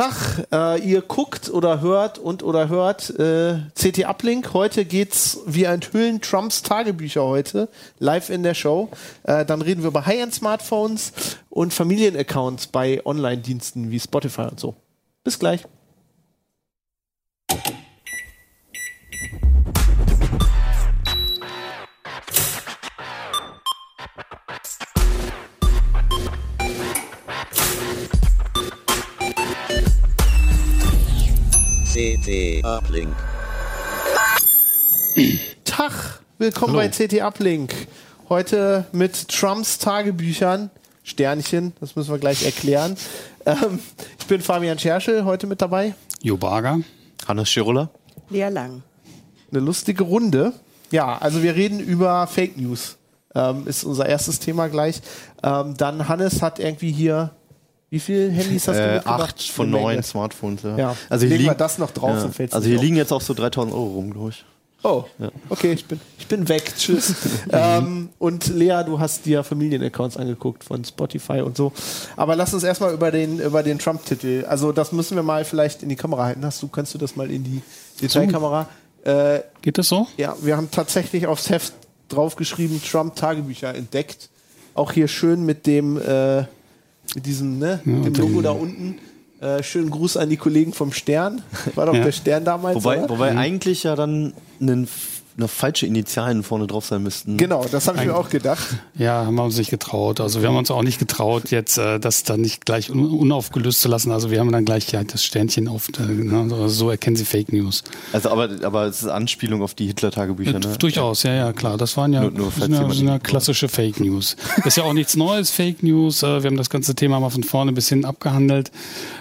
Tag, äh, ihr guckt oder hört und oder hört äh, CT Uplink. Heute geht's, wir enthüllen Trumps Tagebücher heute live in der Show. Äh, dann reden wir über High-End-Smartphones und Familienaccounts bei Online-Diensten wie Spotify und so. Bis gleich. CT Uplink. Tag, willkommen Hallo. bei CT Uplink. Heute mit Trumps Tagebüchern. Sternchen, das müssen wir gleich erklären. Ähm, ich bin Fabian Scherschel, heute mit dabei. Jo Barger. Hannes Schiruller. Lea Lang. Eine lustige Runde. Ja, also wir reden über Fake News. Ähm, ist unser erstes Thema gleich. Ähm, dann Hannes hat irgendwie hier, wie viele Handys hast du Äh, mitgebracht? acht von neun Smartphones. Ja. Ja, Also hier legen wir liegen, das noch drauf, ja. dann fällt's Also hier auf. liegen jetzt auch so 3000 Euro rum, glaube ich. Oh, okay, ich bin, ich bin weg. Tschüss. ähm, und Lea, du hast dir Familienaccounts angeguckt von Spotify und so. Aber lass uns erstmal über den, über den Trump-Titel. Also, das müssen wir mal vielleicht in die Kamera halten. Hast du, kannst du das mal in die Detailkamera? Äh, Geht das so? ja, wir haben tatsächlich aufs Heft draufgeschrieben, Trump-Tagebücher entdeckt. Auch hier schön mit dem, äh, mit diesem, ne, dem und Logo dem- da unten. Äh, schönen Gruß an die Kollegen vom Stern. War doch Ja. der Stern damals. Wobei, oder? wobei eigentlich ja dann einen, eine falsche Initialen vorne drauf sein müssten. Genau, das habe ich mir auch gedacht. Ja, haben wir uns nicht getraut. Also wir haben uns auch nicht getraut, jetzt äh, das dann nicht gleich un unaufgelöst zu lassen. Also wir haben dann gleich ja, das Sternchen auf, äh, ne, also so erkennen sie Fake News. Also aber, aber es ist Anspielung auf die Hitler-Tagebücher, Ja, ne? Durchaus, ja, ja, klar. Das waren ja, Nur- nur sind ja, sind ja klassische Fake News. ist ja auch nichts Neues, Fake News. Äh, Wir haben das ganze Thema mal von vorne bis hin abgehandelt.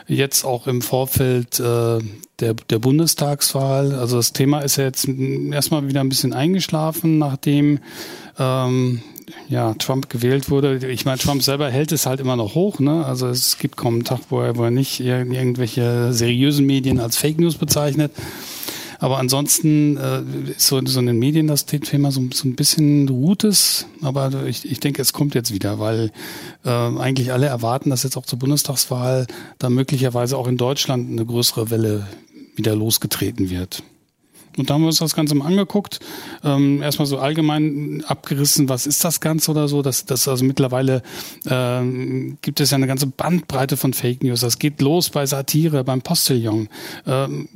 Jetzt auch im Vorfeld äh, der, der Bundestagswahl. Also das Thema ist ja jetzt erstmal wieder ein bisschen eingeschlafen, nachdem ähm, ja, Trump gewählt wurde. Ich meine, Trump selber hält es halt immer noch hoch. Ne? Also es gibt kaum einen Tag, wo er, wo er nicht ir- irgendwelche seriösen Medien als Fake News bezeichnet. Aber ansonsten äh, ist so, so in den Medien das Thema so, so ein bisschen ruht es. Aber ich, ich denke, es kommt jetzt wieder, weil äh, eigentlich alle erwarten, dass jetzt auch zur Bundestagswahl da möglicherweise auch in Deutschland eine größere Welle wieder losgetreten wird. Und da haben wir uns das Ganze mal angeguckt. Ähm, erstmal so allgemein abgerissen, was ist das Ganze oder so. Das, das also mittlerweile ähm, gibt es ja eine ganze Bandbreite von Fake News. Das geht los bei Satire, beim Postillon. Ähm,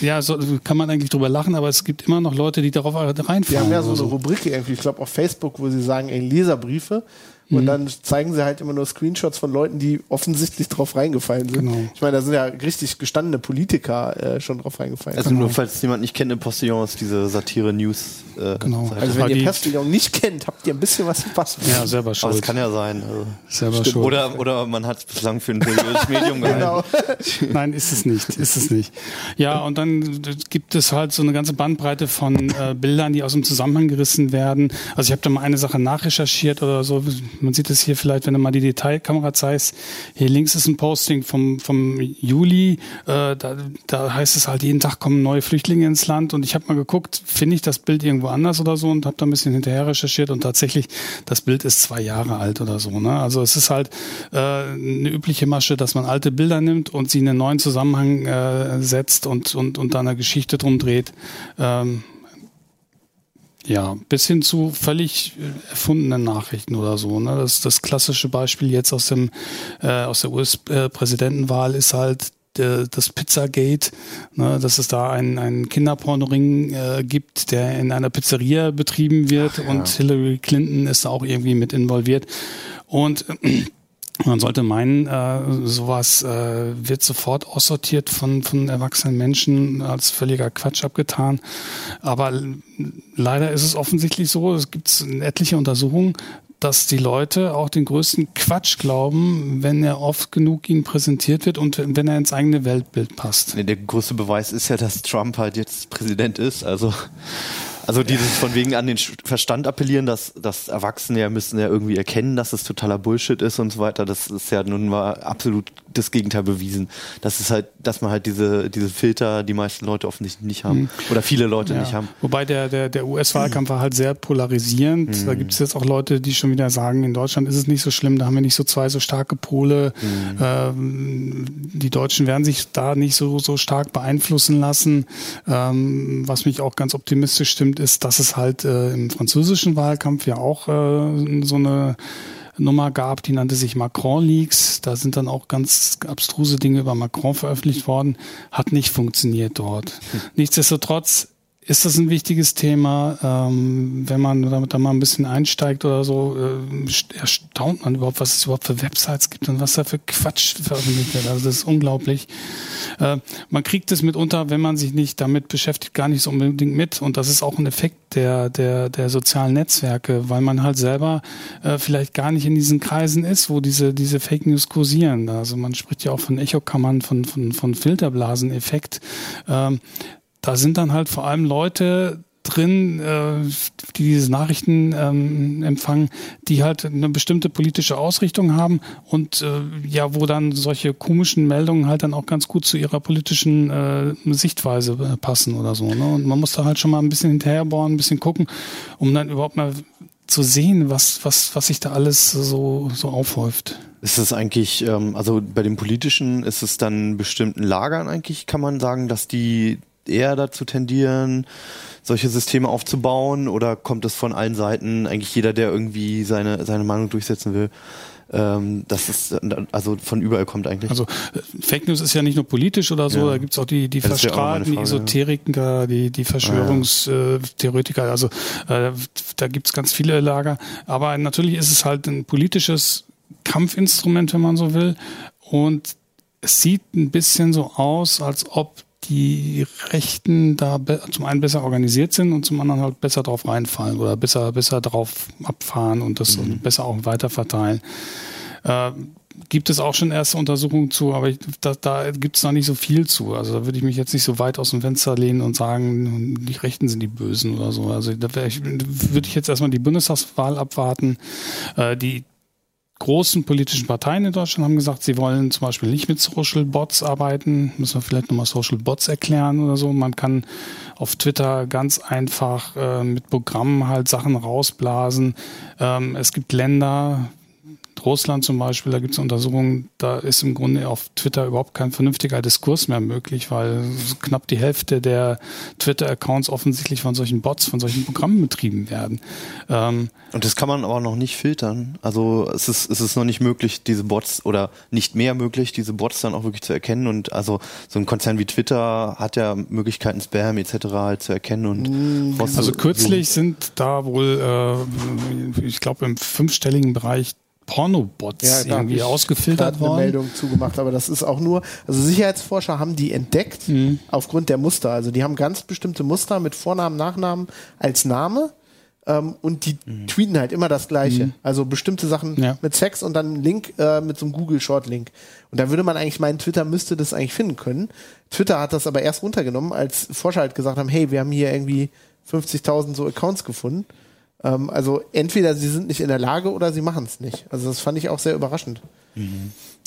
ja, so kann man eigentlich drüber lachen, aber es gibt immer noch Leute, die darauf reinfallen. Die haben ja so eine Rubrik irgendwie, ich glaube auf Facebook, wo sie sagen, ey, Leserbriefe. Und dann zeigen sie halt immer nur Screenshots von Leuten, die offensichtlich drauf reingefallen sind. Genau. Ich meine, da sind ja richtig gestandene Politiker äh, schon drauf reingefallen. Also nur falls jemand nicht kennt, im Postillon ist diese Satire-News. Äh, Genau. Seite. also wenn Aber ihr die- Postillon nicht kennt, habt ihr ein bisschen was verpasst. Ja, selber Aber schuld. es kann ja sein. Also. selber schuld. Oder, oder man hat es bislang für ein seriöses Medium gehalten. Genau. Nein, ist es nicht, ist es nicht. Ja, und dann gibt es halt so eine ganze Bandbreite von äh, Bildern, die aus dem Zusammenhang gerissen werden. Also ich habe da mal eine Sache nachrecherchiert oder so. Man sieht es hier vielleicht, wenn du mal die Detailkamera zeigst. Hier links ist ein Posting vom, vom Juli. Äh, da, da heißt es halt, jeden Tag kommen neue Flüchtlinge ins Land. Und ich habe mal geguckt, finde ich das Bild irgendwo anders oder so und habe da ein bisschen hinterher recherchiert. Und tatsächlich, das Bild ist zwei Jahre alt oder so. Ne? Also es ist halt äh, eine übliche Masche, dass man alte Bilder nimmt und sie in einen neuen Zusammenhang äh, setzt und, und, und da eine Geschichte drum dreht. Ähm, ja, bis hin zu völlig äh, erfundenen Nachrichten oder so. Ne? Das, das klassische Beispiel jetzt aus dem äh, aus der US-Präsidentenwahl ist halt äh, das Pizzagate, ne, dass es da einen, einen Kinderpornoring äh, gibt, der in einer Pizzeria betrieben wird und Hillary Clinton ist da auch irgendwie mit involviert. Und äh, man sollte meinen, äh, sowas äh, wird sofort aussortiert von, von erwachsenen Menschen als völliger Quatsch abgetan. Aber leider ist es offensichtlich so, es gibt etliche Untersuchungen, dass die Leute auch den größten Quatsch glauben, wenn er oft genug ihnen präsentiert wird und wenn er ins eigene Weltbild passt. Nee, der größte Beweis ist ja, dass Trump halt jetzt Präsident ist. Also Also dieses von wegen an den Verstand appellieren, dass, dass Erwachsene ja müssen ja irgendwie erkennen, dass es totaler Bullshit ist und so weiter, das ist ja nun mal absolut das Gegenteil bewiesen. Das ist halt, dass man halt diese, diese Filter die meisten Leute offensichtlich nicht haben. Oder viele Leute Ja. nicht haben. Wobei der, der, der US-Wahlkampf war halt sehr polarisierend. Mhm. Da gibt es jetzt auch Leute, die schon wieder sagen, in Deutschland ist es nicht so schlimm, da haben wir nicht so zwei so starke Pole. Mhm. Ähm, die Deutschen werden sich da nicht so, so stark beeinflussen lassen. Ähm, was mich auch ganz optimistisch stimmt, ist, dass es halt äh, im französischen Wahlkampf ja auch äh, so eine Nummer gab, die nannte sich Macron Leaks. Da sind dann auch ganz abstruse Dinge über Macron veröffentlicht worden. Hat nicht funktioniert dort. Nichtsdestotrotz ist das ein wichtiges Thema. Ähm, wenn man damit da mal ein bisschen einsteigt oder so, äh, st- erstaunt man überhaupt, was es überhaupt für Websites gibt und was da für Quatsch veröffentlicht wird. Also das ist unglaublich. Äh, man kriegt es mitunter, wenn man sich nicht damit beschäftigt, gar nicht so unbedingt mit. Und das ist auch ein Effekt der, der, der sozialen Netzwerke, weil man halt selber äh, vielleicht gar nicht in diesen Kreisen ist, wo diese, diese Fake News kursieren. Also man spricht ja auch von Echokammern, von, von, von Filterblaseneffekt. Ähm, da sind dann halt vor allem Leute drin, äh, die diese Nachrichten ähm, empfangen, die halt eine bestimmte politische Ausrichtung haben und äh, ja, wo dann solche komischen Meldungen halt dann auch ganz gut zu ihrer politischen äh, Sichtweise äh, passen oder so. Ne? Und man muss da halt schon mal ein bisschen hinterherbohren, ein bisschen gucken, um dann überhaupt mal zu sehen, was, was, was sich da alles so, so aufhäuft. Ist es eigentlich, ähm, also bei den politischen ist es dann bestimmten Lagern eigentlich, kann man sagen, dass die eher dazu tendieren, solche Systeme aufzubauen oder kommt es von allen Seiten, eigentlich jeder, der irgendwie seine, seine Meinung durchsetzen will, ähm, dass es also von überall kommt eigentlich? Also äh, Fake News ist ja nicht nur politisch oder so, Ja. da gibt's auch die, die Ja, das Verstrahlten, die Frage, ja. Esoteriker, die, die Verschwörungstheoretiker, also äh, da gibt's ganz viele Lager. Aber natürlich ist es halt ein politisches Kampfinstrument, wenn man so will. Und es sieht ein bisschen so aus, als ob die Rechten da zum einen besser organisiert sind und zum anderen halt besser drauf reinfallen oder besser, besser drauf abfahren und das besser auch weiterverteilen. Äh, gibt es auch schon erste Untersuchungen zu, aber ich, da, da gibt es noch nicht so viel zu. Also da würde ich mich jetzt nicht so weit aus dem Fenster lehnen und sagen, die Rechten sind die Bösen oder so. Also da ich, würde ich jetzt erstmal die Bundestagswahl abwarten. Äh, die großen politischen Parteien in Deutschland haben gesagt, sie wollen zum Beispiel nicht mit Social Bots arbeiten. Müssen wir vielleicht nochmal Social Bots erklären oder so. Man kann auf Twitter ganz einfach äh, mit Programmen halt Sachen rausblasen. Ähm, es gibt Länder, Russland zum Beispiel, da gibt es Untersuchungen, da ist im Grunde auf Twitter überhaupt kein vernünftiger Diskurs mehr möglich, weil knapp die Hälfte der Twitter-Accounts offensichtlich von solchen Bots, von solchen Programmen betrieben werden. Ähm, Und das kann man aber noch nicht filtern. Also es ist, es ist noch nicht möglich, diese Bots oder nicht mehr möglich, diese Bots dann auch wirklich zu erkennen. Und also so ein Konzern wie Twitter hat ja Möglichkeiten, Spam etc. halt zu erkennen und rauszu- Also kürzlich sind da wohl, äh, ich glaube, im fünfstelligen Bereich Pornobots hab irgendwie ausgefiltert worden. eine Meldung zugemacht, aber das ist auch nur, also Sicherheitsforscher haben die entdeckt Mhm. aufgrund der Muster. Also die haben ganz bestimmte Muster mit Vornamen, Nachnamen als Name ähm, und die tweeten halt immer das Gleiche. Also bestimmte Sachen Mhm. Ja. mit Sex und dann ein Link äh, mit so einem Google Short Link. Und da würde man eigentlich meinen, Twitter müsste das eigentlich finden können. Twitter hat das aber erst runtergenommen, als Forscher halt gesagt haben, hey, wir haben hier irgendwie 50.000 so Accounts gefunden. Ähm, also entweder sie sind nicht in der Lage oder sie machen es nicht. Also das fand ich auch sehr überraschend.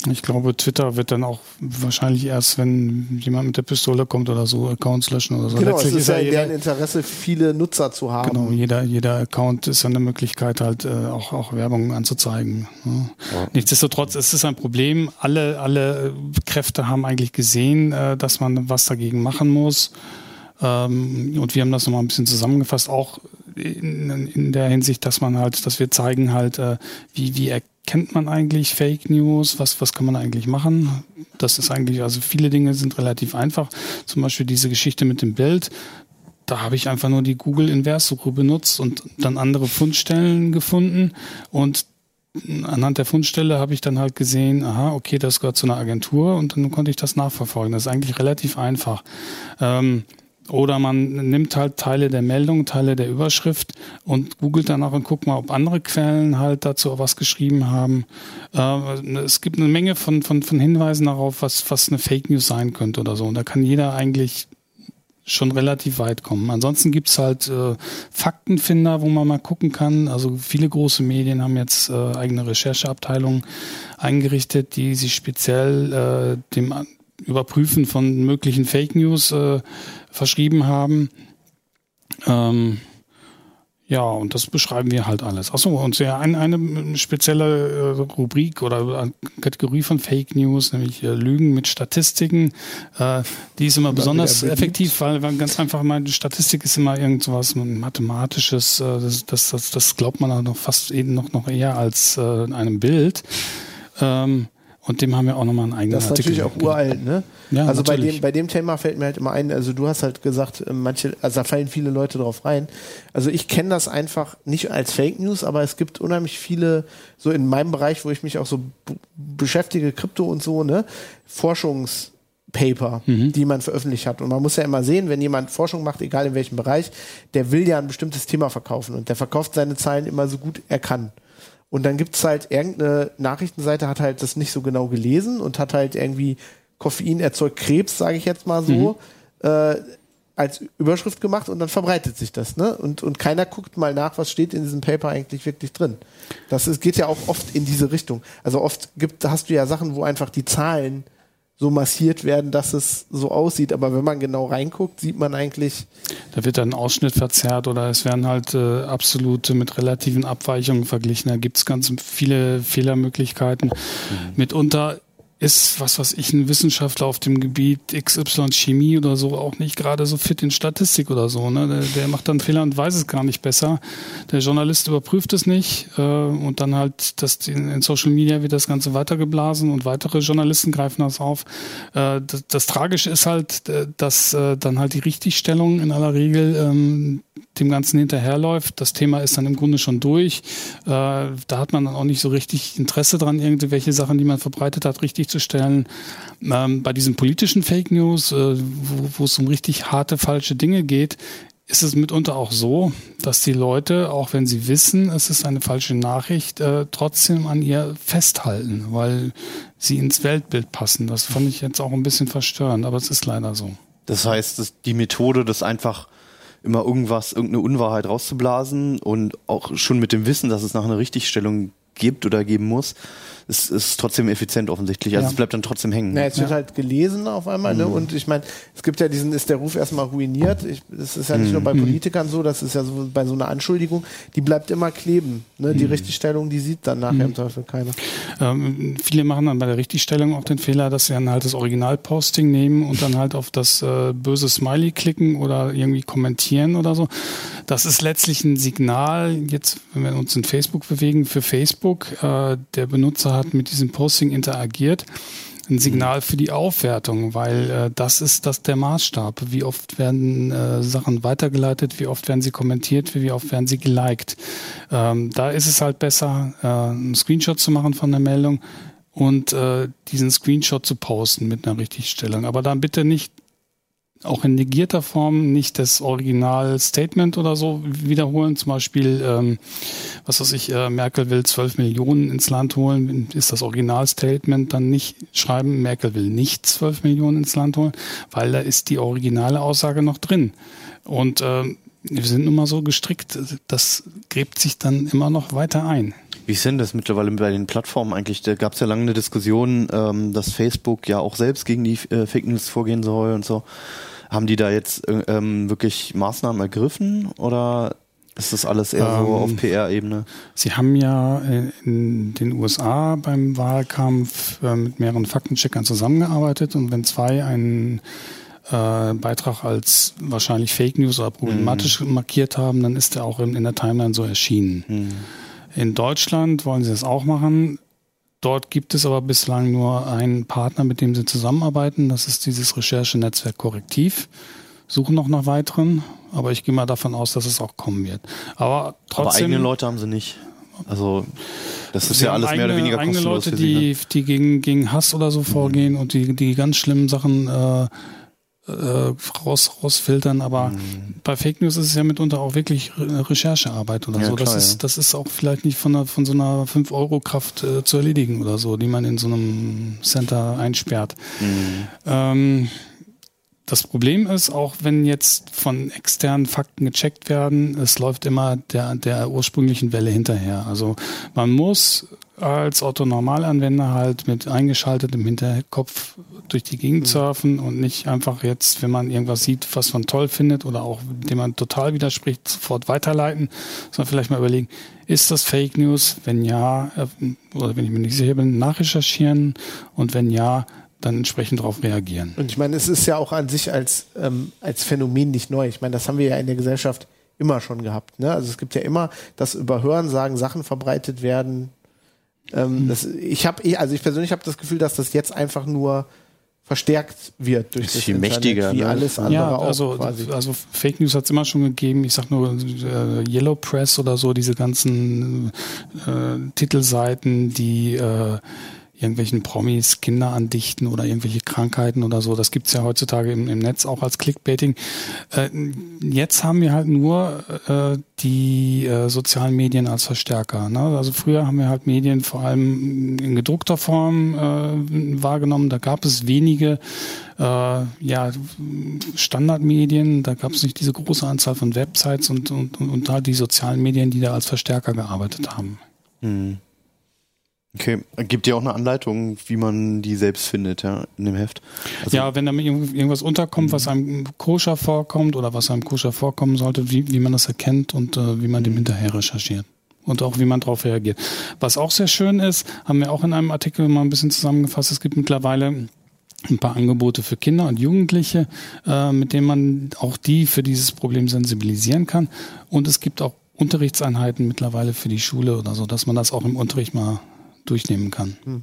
Ich glaube, Twitter wird dann auch wahrscheinlich erst, wenn jemand mit der Pistole kommt oder so, Accounts löschen oder so. Genau, es Letztlich ist ja in deren Interesse, viele Nutzer zu haben. genau, jeder, jeder Account ist ja eine Möglichkeit, halt äh, auch, auch Werbung anzuzeigen. Ne? Nichtsdestotrotz ist es ein Problem. Alle, alle Kräfte haben eigentlich gesehen, äh, dass man was dagegen machen muss. Ähm, und wir haben das nochmal ein bisschen zusammengefasst, auch in, in der Hinsicht, dass man halt, dass wir zeigen halt, äh, wie, wie erkennt man eigentlich Fake News, was, was kann man eigentlich machen? Das ist eigentlich, also viele Dinge sind relativ einfach. Zum Beispiel diese Geschichte mit dem Bild. Da habe ich einfach nur die Google Inverssuche benutzt und dann andere Fundstellen gefunden und anhand der Fundstelle habe ich dann halt gesehen, aha, okay, das gehört zu einer Agentur und dann konnte ich das nachverfolgen. Das ist eigentlich relativ einfach. Ähm, oder man nimmt halt Teile der Meldung, Teile der Überschrift und googelt danach und guckt mal, ob andere Quellen halt dazu was geschrieben haben. Äh, es gibt eine Menge von, von, von Hinweisen darauf, was, was eine Fake News sein könnte oder so. Und da kann jeder eigentlich schon relativ weit kommen. Ansonsten gibt's halt äh, Faktenfinder, wo man mal gucken kann. Also viele große Medien haben jetzt äh, eigene Rechercheabteilungen eingerichtet, die sich speziell äh, dem Überprüfen von möglichen Fake News äh, verschrieben haben. Ähm, ja, und das beschreiben wir halt alles. Achso, und ja, eine, eine spezielle äh, Rubrik oder Kategorie von Fake News, nämlich äh, Lügen mit Statistiken, äh, die ist immer besonders effektiv, weil, weil ganz einfach meine Statistik ist immer irgendwas Mathematisches, äh, das, das, das, das glaubt man auch noch fast eben noch, noch eher als äh, einem Bild. Ähm, und dem haben wir auch nochmal einen eigenen Das ist Artikel. natürlich auch uralt, ne? Ja, also bei dem, bei dem Thema fällt mir halt immer ein, also du hast halt gesagt, äh, manche, also da fallen viele Leute drauf rein. Also ich kenne das einfach nicht als Fake News, aber es gibt unheimlich viele, so in meinem Bereich, wo ich mich auch so beschäftige, Krypto und so, ne, Forschungspaper, Mhm. die man veröffentlicht hat. Und man muss ja immer sehen, wenn jemand Forschung macht, egal in welchem Bereich, der will ja ein bestimmtes Thema verkaufen und der verkauft seine Zahlen immer so gut er kann. Und dann gibt's halt irgendeine Nachrichtenseite, hat halt das nicht so genau gelesen und hat halt irgendwie Koffein erzeugt Krebs, sage ich jetzt mal so, äh, als Überschrift gemacht und dann verbreitet sich das, ne? Und, und keiner guckt mal nach, was steht in diesem Paper eigentlich wirklich drin. Das ist, geht ja auch oft in diese Richtung. Also oft gibt, hast du ja Sachen, wo einfach die Zahlen so massiert werden, dass es so aussieht. Aber wenn man genau reinguckt, sieht man eigentlich, Da wird dann ein Ausschnitt verzerrt oder es werden halt äh, absolute mit relativen Abweichungen verglichen. Da gibt's ganz viele Fehlermöglichkeiten. Mitunter ist, was weiß ich, ein Wissenschaftler auf dem Gebiet XY Chemie oder so auch nicht gerade so fit in Statistik oder so. Ne? Der, der macht dann Fehler und weiß es gar nicht besser. Der Journalist überprüft es nicht äh, und dann halt das, in, in Social Media wird das Ganze weitergeblasen und weitere Journalisten greifen das auf. Äh, das, das Tragische ist halt, dass äh, dann halt die Richtigstellung in aller Regel ähm, dem Ganzen hinterherläuft. Das Thema ist dann im Grunde schon durch. Äh, da hat man dann auch nicht so richtig Interesse dran, irgendwelche Sachen, die man verbreitet hat, richtig zu stellen. Ähm, bei diesen politischen Fake News, äh, wo, es um richtig harte, falsche Dinge geht, ist es mitunter auch so, dass die Leute, auch wenn sie wissen, es ist eine falsche Nachricht, äh, trotzdem an ihr festhalten, weil sie ins Weltbild passen. Das fand ich jetzt auch ein bisschen verstörend, aber es ist leider so. Das heißt, die Methode, das einfach immer irgendwas, irgendeine Unwahrheit rauszublasen und auch schon mit dem Wissen, dass es nach einer Richtigstellung gibt oder geben muss, ist, ist trotzdem effizient offensichtlich. Also Ja. es bleibt dann trotzdem hängen. na, jetzt wird halt gelesen auf einmal, ne? Und ich meine, es gibt ja diesen, ist der Ruf erstmal ruiniert. Ich, das ist ja nicht nur bei Politikern so, das ist ja so bei so einer Anschuldigung, die bleibt immer kleben. Ne? Die Richtigstellung, die sieht dann nachher im Teufel keiner. Ähm, viele machen dann bei der Richtigstellung auch den Fehler, dass sie dann halt das Originalposting nehmen und dann halt auf das äh, böse Smiley klicken oder irgendwie kommentieren oder so. Das ist letztlich ein Signal, jetzt, wenn wir uns in Facebook bewegen, für Facebook. Äh, der Benutzer hat mit diesem Posting interagiert. Ein Signal für die Aufwertung, weil äh, das ist das der Maßstab. Wie oft werden äh, Sachen weitergeleitet, wie oft werden sie kommentiert, wie oft werden sie geliked. Ähm, da ist es halt besser, äh, einen Screenshot zu machen von der Meldung und äh, diesen Screenshot zu posten mit einer Richtigstellung. Aber dann bitte nicht auch in negierter Form nicht das Original-Statement oder so wiederholen. Zum Beispiel, ähm, was weiß ich, äh, Merkel will 12 Millionen ins Land holen, ist das Original-Statement dann nicht schreiben, Merkel will nicht 12 Millionen ins Land holen, weil da ist die originale Aussage noch drin. Und ähm, wir sind nun mal so gestrickt, das gräbt sich dann immer noch weiter ein. Wie ist denn das mittlerweile bei den Plattformen eigentlich? Da gab es ja lange eine Diskussion, ähm, dass Facebook ja auch selbst gegen die äh, Fake News vorgehen soll und so. Haben die da jetzt äh, ähm, wirklich Maßnahmen ergriffen oder ist das alles eher so Ähm, auf PR-Ebene? Sie haben ja äh, in den USA beim Wahlkampf äh, mit mehreren Faktencheckern zusammengearbeitet und wenn zwei einen äh, Beitrag als wahrscheinlich Fake News oder problematisch markiert haben, dann ist er auch in, in der Timeline so erschienen. In Deutschland wollen sie das auch machen. Dort gibt es aber bislang nur einen Partner, mit dem sie zusammenarbeiten. Das ist dieses Recherchenetzwerk Korrektiv. Suchen noch nach weiteren, aber ich gehe mal davon aus, dass es auch kommen wird. Aber trotzdem. Aber eigene Leute haben sie nicht. Also das ist ja alles mehr oder eigene- weniger eigene kostenlos Leute, für sie. Ne? die, die gegen, gegen Hass oder so vorgehen und die, die ganz schlimmen Sachen äh, äh, raus, rausfiltern, aber bei Fake News ist es ja mitunter auch wirklich Re Recherchearbeit oder Ja, so. Das klar, ist, ja. das ist auch vielleicht nicht von, einer, von so einer 5-Euro-Kraft äh, zu erledigen oder so, die man in so einem Center einsperrt. Mhm. Ähm, das Problem ist, auch wenn jetzt von externen Fakten gecheckt werden, es läuft immer der, der ursprünglichen Welle hinterher. Also man muss als Otto-Normalanwender halt mit eingeschaltetem Hinterkopf durch die Gegend mhm. surfen und nicht einfach jetzt, wenn man irgendwas sieht, was man toll findet oder auch dem man total widerspricht, sofort weiterleiten, sondern vielleicht mal überlegen, ist das Fake News? Wenn ja, äh, oder wenn ich mir nicht sicher bin, nachrecherchieren und wenn ja, dann entsprechend darauf reagieren. Und ich meine, es ist ja auch an sich als, ähm, als Phänomen nicht neu. Ich meine, das haben wir ja in der Gesellschaft immer schon gehabt. Ne? Also es gibt ja immer, dass über Hörensagen Sachen verbreitet werden. Ähm, mhm. das, ich habe eh, also ich persönlich habe das Gefühl, dass das jetzt einfach nur verstärkt wird durch das, das viel Internet, mächtiger, wie ne? alles andere ja, auch also, quasi. Also Fake News hat es immer schon gegeben. Ich sag nur äh, Yellow Press oder so, diese ganzen äh, Titelseiten, die äh, irgendwelchen Promis Kinder andichten oder irgendwelche Krankheiten oder so. Das gibt's ja heutzutage im, im Netz auch als Clickbaiting. Äh, jetzt haben wir halt nur äh, die äh, sozialen Medien als Verstärker. Ne? Also früher haben wir halt Medien vor allem in gedruckter Form äh, wahrgenommen. Da gab es wenige äh, ja, Standardmedien, da gab es nicht diese große Anzahl von Websites und, und, und, und halt die sozialen Medien, die da als Verstärker gearbeitet haben. Hm. Okay, gibt ja auch eine Anleitung, wie man die selbst findet, ja, in dem Heft. Also ja, wenn da irgendwas unterkommt, was einem koscher vorkommt oder was einem koscher vorkommen sollte, wie, wie man das erkennt und äh, wie man dem hinterher recherchiert. Und auch wie man darauf reagiert. Was auch sehr schön ist, haben wir auch in einem Artikel mal ein bisschen zusammengefasst, es gibt mittlerweile ein paar Angebote für Kinder und Jugendliche, äh, mit denen man auch die für dieses Problem sensibilisieren kann. Und es gibt auch Unterrichtseinheiten mittlerweile für die Schule oder so, dass man das auch im Unterricht mal durchnehmen kann. Hm.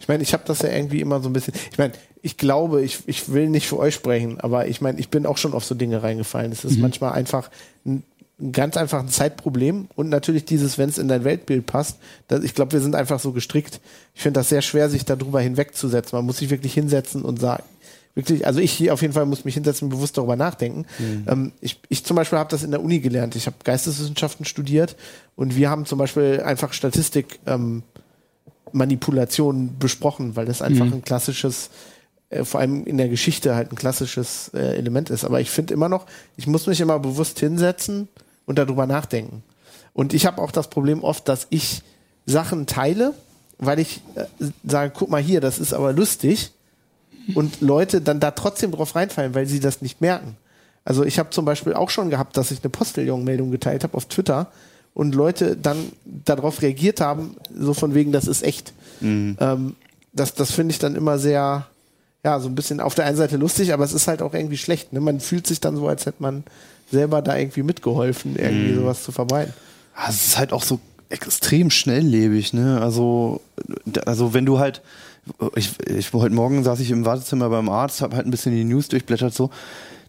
Ich meine, ich habe das ja irgendwie immer so ein bisschen. Ich meine, ich glaube, ich, ich will nicht für euch sprechen, aber ich meine, ich bin auch schon auf so Dinge reingefallen. Es ist mhm. manchmal einfach ein, ein, ganz einfach ein Zeitproblem und natürlich dieses, wenn es in dein Weltbild passt. Das, ich glaube, wir sind einfach so gestrickt. Ich finde das sehr schwer, sich darüber hinwegzusetzen. Man muss sich wirklich hinsetzen und sagen, wirklich, also ich hier auf jeden Fall muss mich hinsetzen und bewusst darüber nachdenken. Mhm. Ähm, ich, ich zum Beispiel habe das in der Uni gelernt. Ich habe Geisteswissenschaften studiert und wir haben zum Beispiel einfach Statistik ähm, Manipulation besprochen, weil das einfach mhm. ein klassisches, äh, vor allem in der Geschichte halt ein klassisches äh, Element ist. Aber ich finde immer noch, ich muss mich immer bewusst hinsetzen und darüber nachdenken. Und ich habe auch das Problem oft, dass ich Sachen teile, weil ich äh, sage, guck mal hier, das ist aber lustig. Und Leute dann da trotzdem drauf reinfallen, weil sie das nicht merken. Also ich habe zum Beispiel auch schon gehabt, dass ich eine Posteljong-Meldung geteilt habe auf Twitter und Leute dann darauf reagiert haben, so von wegen, das ist echt. Mhm. Ähm, das das finde ich dann immer sehr, ja, so ein bisschen auf der einen Seite lustig, aber es ist halt auch irgendwie schlecht. Ne? Man fühlt sich dann so, als hätte man selber da irgendwie mitgeholfen, irgendwie mhm. sowas zu verbreiten. Es ist halt auch so extrem schnelllebig, ne? Also, also wenn du halt, ich, ich heute Morgen saß ich im Wartezimmer beim Arzt, habe halt ein bisschen die News durchblättert so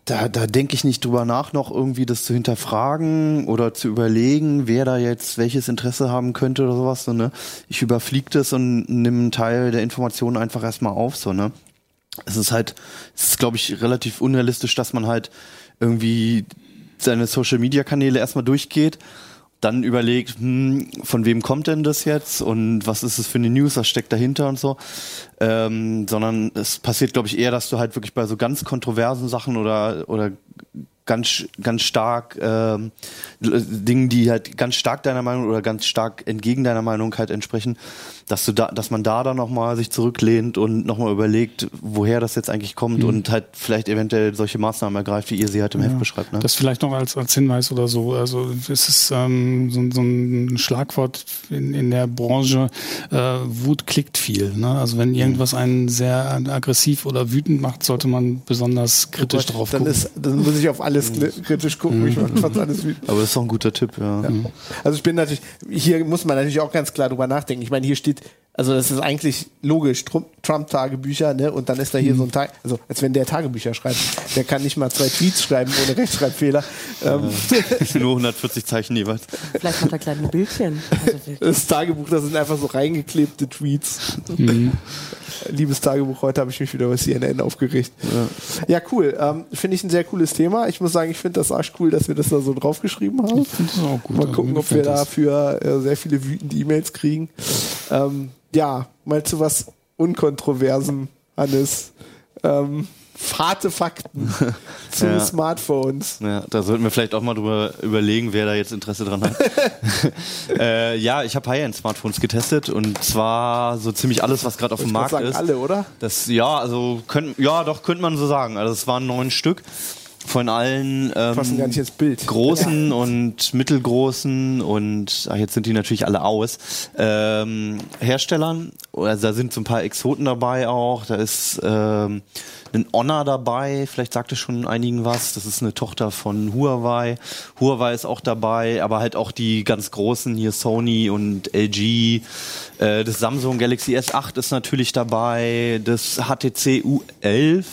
da, da denke ich nicht drüber nach, noch irgendwie das zu hinterfragen oder zu überlegen, wer da jetzt welches Interesse haben könnte oder sowas. So, ne? Ich überfliege das und nehme einen Teil der Informationen einfach erstmal auf. So, ne? Es ist halt, es ist, glaube ich, relativ unrealistisch, dass man halt irgendwie seine Social Media Kanäle erstmal durchgeht dann überlegt, hm, von wem kommt denn das jetzt und was ist es für eine News, was steckt dahinter und so, ähm, sondern es passiert, glaube ich, eher, dass du halt wirklich bei so ganz kontroversen Sachen oder oder ganz, ganz stark ähm, Dingen, die halt ganz stark deiner Meinung oder ganz stark entgegen deiner Meinung halt entsprechen, dass du da, dass man da dann nochmal sich zurücklehnt und nochmal überlegt, woher das jetzt eigentlich kommt mhm. und halt vielleicht eventuell solche Maßnahmen ergreift, wie ihr sie halt im ja, Heft beschreibt. Ne? Das vielleicht noch als, als Hinweis oder so. Also es ist ähm, so, so ein Schlagwort in, in der Branche, äh, Wut klickt viel. Ne? Also wenn irgendwas einen sehr aggressiv oder wütend macht, sollte man besonders kritisch oh Gott, drauf dann gucken. Ist, dann muss ich auf alles alles kritisch gucken. Ich mache fast alles wütend. Aber das ist doch ein guter Tipp, ja. ja. Also ich bin natürlich, hier muss man natürlich auch ganz klar drüber nachdenken. Ich meine, hier steht, also das ist eigentlich logisch, Trump-Tagebücher, ne? Und dann ist da hier mhm. so ein Tag, also als wenn der Tagebücher schreibt. Der kann nicht mal zwei Tweets schreiben ohne Rechtschreibfehler. Ähm. Nur 140 Zeichen jeweils. Vielleicht macht er kleine Bildchen. Also das Tagebuch, das sind einfach so reingeklebte Tweets. Mhm. Liebes Tagebuch, heute habe ich mich wieder über CNN aufgeregt. Ja, ja cool. Ähm, finde ich ein sehr cooles Thema. Ich muss sagen, ich finde das arsch cool, dass wir das da so draufgeschrieben haben. Ich finde das auch gut. Mal gucken, ob wir dafür äh, sehr viele wütende E-Mails kriegen. Ähm, ja, mal zu was Unkontroversem, Hannes. Ähm, harte Fakten zu Ja. Smartphones. Ja, da sollten wir vielleicht auch mal drüber überlegen, wer da jetzt Interesse dran hat. äh, ja, ich habe High-End-Smartphones getestet und zwar so ziemlich alles, was gerade auf dem Markt sagen, ist. alle, oder? Das, ja, also könnt, ja, doch könnte man so sagen. Also es waren neun Stück von allen ähm, großen und mittelgroßen und ach, jetzt sind die natürlich alle aus ähm, Herstellern. Also da sind so ein paar Exoten dabei auch. Da ist ähm, ein Honor dabei. Vielleicht sagt es schon einigen was. Das ist eine Tochter von Huawei. Huawei ist auch dabei, aber halt auch die ganz großen hier Sony und LG. Äh, das Samsung Galaxy S8 ist natürlich dabei. Das HTC U11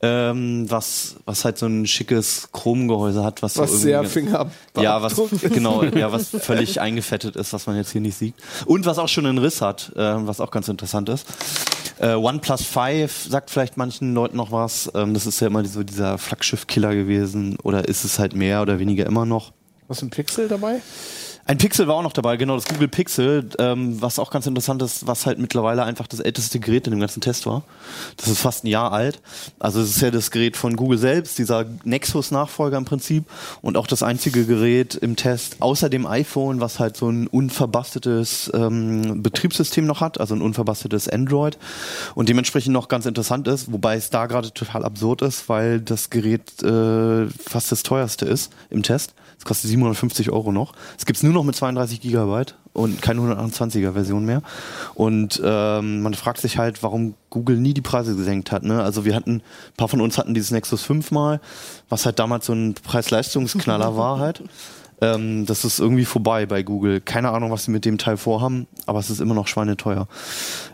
ähm, was, was halt so ein schickes Chromgehäuse hat, was, so Was sehr irgendwie- Finger ja, was genau, ja, was völlig eingefettet ist, was man jetzt hier nicht sieht. Und was auch schon einen Riss hat, äh, was auch ganz interessant ist. Äh, OnePlus 5 sagt vielleicht manchen Leuten noch was. Ähm, das ist ja immer so dieser Flaggschiff-Killer gewesen. Oder ist es halt mehr oder weniger immer noch? Was ist ein Pixel dabei? Ein Pixel war auch noch dabei, genau, das Google Pixel, ähm, was auch ganz interessant ist, was halt mittlerweile einfach das älteste Gerät in dem ganzen Test war. Das ist fast ein Jahr alt. Also es ist ja das Gerät von Google selbst, dieser Nexus-Nachfolger im Prinzip und auch das einzige Gerät im Test außer dem iPhone, was halt so ein unverbastetes ähm, Betriebssystem noch hat, also ein unverbastetes Android und dementsprechend noch ganz interessant ist, wobei es da gerade total absurd ist, weil das Gerät äh, fast das teuerste ist im Test. Es kostet 750 Euro noch. Es gibt's nur noch mit 32 Gigabyte und keine 128er Version mehr. Und ähm, man fragt sich halt, warum Google nie die Preise gesenkt hat. Ne? Also wir hatten, ein paar von uns hatten dieses Nexus 5 mal, was halt damals so ein Preis-Leistungsknaller war halt. Ähm, das ist irgendwie vorbei bei Google. Keine Ahnung, was sie mit dem Teil vorhaben, aber es ist immer noch schweineteuer.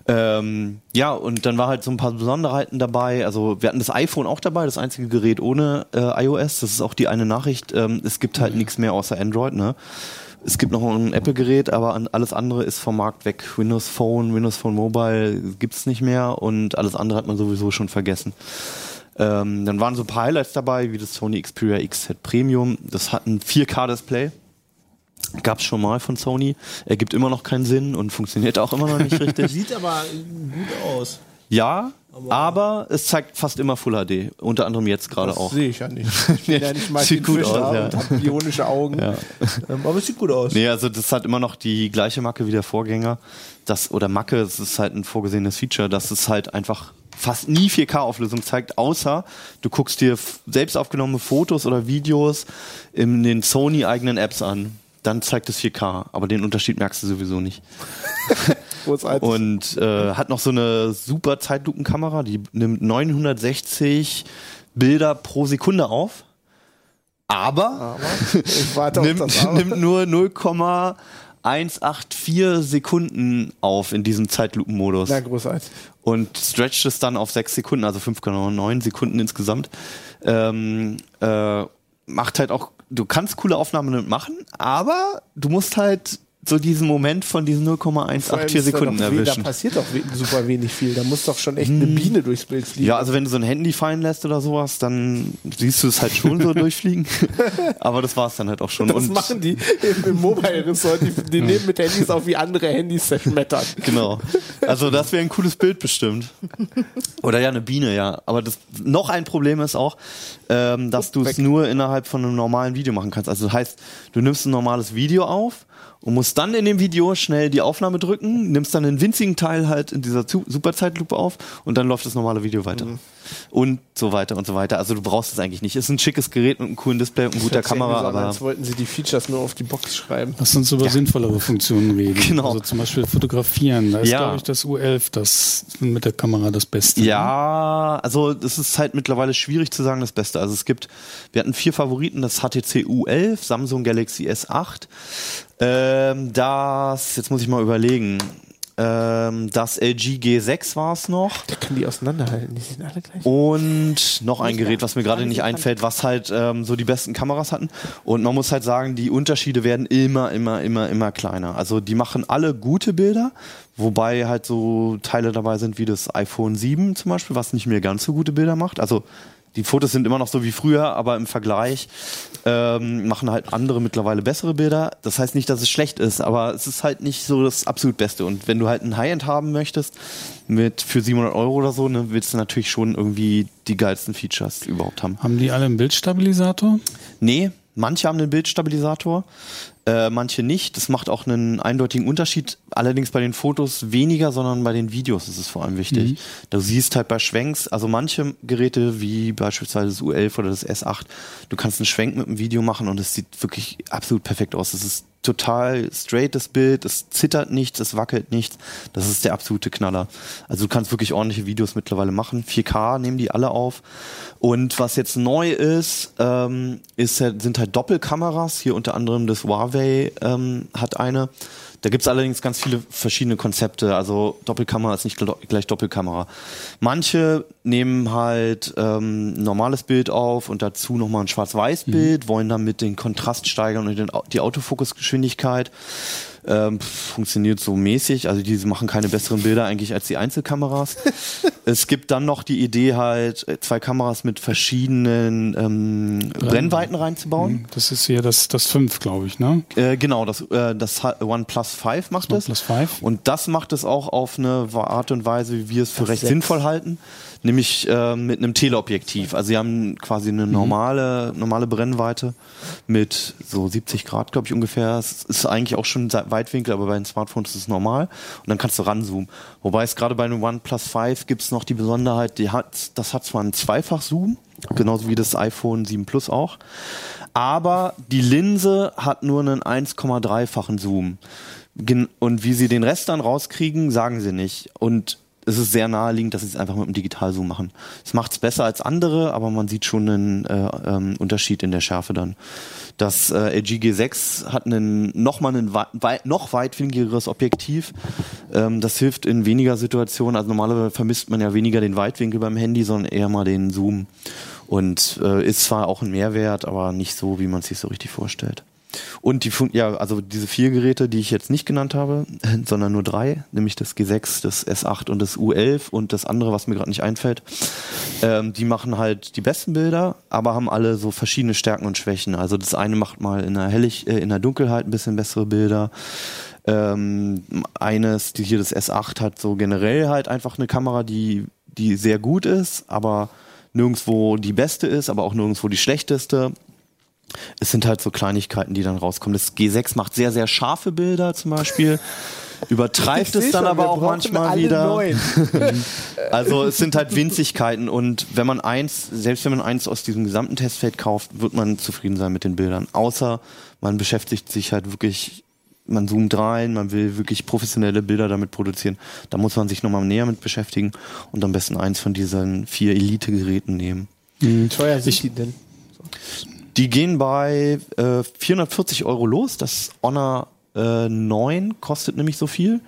Ähm, ja, und dann war halt so ein paar Besonderheiten dabei. Also wir hatten das iPhone auch dabei, das einzige Gerät ohne äh, iOS. Das ist auch die eine Nachricht. Ähm, es gibt halt nichts mehr außer Android. Ne? Es gibt noch ein Apple-Gerät, aber alles andere ist vom Markt weg. Windows Phone, Windows Phone Mobile gibt's nicht mehr und alles andere hat man sowieso schon vergessen. Ähm, dann waren so ein paar Highlights dabei, wie das Sony Xperia XZ Premium. Das hat ein 4K-Display. Gab's schon mal von Sony. Ergibt immer noch keinen Sinn und funktioniert auch immer noch nicht richtig. Sieht aber gut aus. Ja, aber es zeigt fast immer Full HD. Unter anderem jetzt gerade Das auch. sehe ich ja nicht. Ich bin ja nicht mal Sieht gut Fischer aus, ja. und habe bionische Augen. Ja. Ähm, aber es sieht gut aus. Nee, also das hat immer noch die gleiche Macke wie der Vorgänger. Das, oder Macke, es ist halt ein vorgesehenes Feature, dass es halt einfach fast nie 4K-Auflösung zeigt, außer du guckst dir selbst aufgenommene Fotos oder Videos in den Sony-eigenen Apps an. Dann zeigt es 4K, aber den Unterschied merkst du sowieso nicht. Und äh, hat noch so eine super Zeitlupenkamera, die nimmt 960 Bilder pro Sekunde auf. Aber auf nimmt, Aber. nimmt nur 0,184 Sekunden auf in diesem Zeitlupenmodus Na, großartig. Und stretcht es dann auf 6 Sekunden, also 5,9 Sekunden insgesamt. Ähm, äh, macht halt auch, du kannst coole Aufnahmen machen, aber du musst halt so diesen Moment von diesen Vor allem 0,184 ist da Sekunden Da erwischen. passiert doch super wenig viel. Da muss doch schon echt eine Biene durchs Bild fliegen. Ja, also wenn du so ein Handy fallen lässt oder sowas, dann siehst du es halt schon so durchfliegen. Aber das war's dann halt auch schon. das Und machen die im, im Mobile Resort. Die, die nehmen mit Handys auf, wie andere Handys zerschmettern. Genau. Also das wäre ein cooles Bild bestimmt. Oder ja, eine Biene, ja. Aber das noch ein Problem ist auch, ähm, dass du es nur innerhalb von einem normalen Video machen kannst. Also das heißt, du nimmst ein normales Video auf und musst dann in dem Video schnell die Aufnahme drücken, nimmst dann einen winzigen Teil halt in dieser Superzeitlupe auf und dann läuft das normale Video weiter. Mhm. Und so weiter und so weiter. Also du brauchst es eigentlich nicht. Ist ein schickes Gerät mit einem coolen Display und einer guter Kamera, so aber Als wollten sie die Features nur auf die Box schreiben. Lass uns über sinnvollere Funktionen reden. Genau. Also zum Beispiel fotografieren. Da ist, Ja. glaube ich, das U11 das mit der Kamera das Beste. Ja, also es ist halt mittlerweile schwierig zu sagen das Beste. Also es gibt, wir hatten vier Favoriten, das HTC U11, Samsung Galaxy S8, ähm, das, jetzt muss ich mal überlegen, ähm, das LG G6 war es noch. Da können die auseinanderhalten. Die sind alle gleich. Und noch ein Gerät, was mir gerade nicht einfällt, was halt ähm, so die besten Kameras hatten. Und man muss halt sagen, die Unterschiede werden immer, immer, immer, immer kleiner. Also die machen alle gute Bilder, wobei halt so Teile dabei sind wie das iPhone 7 zum Beispiel, was nicht mehr ganz so gute Bilder macht. Also die Fotos sind immer noch so wie früher, aber im Vergleich ähm, machen halt andere mittlerweile bessere Bilder. Das heißt nicht, dass es schlecht ist, aber es ist halt nicht so das absolut Beste. Und wenn du halt ein High-End haben möchtest, mit für 700 Euro oder so, ne, willst du natürlich schon irgendwie die geilsten Features überhaupt haben. Haben die alle einen Bildstabilisator? Nee, manche haben einen Bildstabilisator, äh, manche nicht. Das macht auch einen eindeutigen Unterschied. Allerdings bei den Fotos weniger, sondern bei den Videos ist es vor allem wichtig. Mhm. Du siehst halt bei Schwenks, also manche Geräte wie beispielsweise das U11 oder das S8, du kannst einen Schwenk mit einem Video machen und es sieht wirklich absolut perfekt aus. Es ist total straight das Bild, es zittert nichts, es wackelt nichts. Das ist der absolute Knaller. Also du kannst wirklich ordentliche Videos mittlerweile machen. 4K nehmen die alle auf. Und was jetzt neu ist, ähm, ist halt- sind halt Doppelkameras. Hier unter anderem das Huawei ähm, hat eine. Da gibt's allerdings ganz viele verschiedene Konzepte. Also Doppelkamera ist nicht gl- gleich Doppelkamera. Manche nehmen halt ähm, ein normales Bild auf und dazu nochmal ein Schwarz-Weiß-Bild, wollen damit den Kontrast steigern und den, die Autofokusgeschwindigkeit. Ähm, funktioniert so mäßig. Also diese machen keine besseren Bilder eigentlich als die Einzelkameras. es gibt dann noch die Idee halt, äh, zwei Kameras mit verschiedenen ähm, Brennweiten reinzubauen. Das ist hier das, das 5, glaube ich, ne? Äh, genau, das, äh, das OnePlus 5 macht das. OnePlus 5. Und das macht es auch auf eine Art und Weise, wie wir es für recht sechs. sinnvoll halten. Nämlich äh, mit einem Teleobjektiv. Also sie haben quasi eine normale, normale Brennweite mit so 70 Grad, glaube ich, ungefähr. Es ist eigentlich auch schon Weitwinkel, aber bei den Smartphones ist es normal. Und dann kannst du ranzoomen. Wobei es gerade bei einem OnePlus 5 gibt es noch die Besonderheit, die hat, das hat zwar einen Zweifach-Zoom, genauso wie das iPhone 7 Plus auch. Aber die Linse hat nur einen 1,3-fachen Zoom. Und wie sie den Rest dann rauskriegen, sagen sie nicht. Und es ist sehr naheliegend, dass sie es einfach mit einem Digitalzoom machen. Es macht es besser als andere, aber man sieht schon einen äh, ähm, Unterschied in der Schärfe dann. Das äh, LG G6 hat einen nochmal ein wei noch weitwinkligeres Objektiv. Ähm, das hilft in weniger Situationen. Also normalerweise vermisst man ja weniger den Weitwinkel beim Handy, sondern eher mal den Zoom. Und äh, ist zwar auch ein Mehrwert, aber nicht so, wie man es sich so richtig vorstellt. Und die, Fun- ja, also diese vier Geräte, die ich jetzt nicht genannt habe, sondern nur drei, nämlich das G6, das S8 und das U11 und das andere, was mir gerade nicht einfällt, ähm, die machen halt die besten Bilder, aber haben alle so verschiedene Stärken und Schwächen. Also das eine macht mal in der Hellig, äh, in der Dunkelheit ein bisschen bessere Bilder. Ähm, eines, die hier das S8 hat so generell halt einfach eine Kamera, die, die sehr gut ist, aber nirgendwo die beste ist, aber auch nirgendwo die schlechteste es sind halt so Kleinigkeiten, die dann rauskommen. Das G6 macht sehr, sehr scharfe Bilder zum Beispiel. Übertreibt Ich es dann schon, aber auch manchmal wieder. Also es sind halt Winzigkeiten und wenn man eins, selbst wenn man eins aus diesem gesamten Testfeld kauft, wird man zufrieden sein mit den Bildern. Außer man beschäftigt sich halt wirklich, man zoomt rein, man will wirklich professionelle Bilder damit produzieren. Da muss man sich nochmal näher mit beschäftigen und am besten eins von diesen vier Elite-Geräten nehmen. Wie teuer sind die denn? Die gehen bei äh, 440 Euro los. Das Honor äh, 9 kostet nämlich so viel.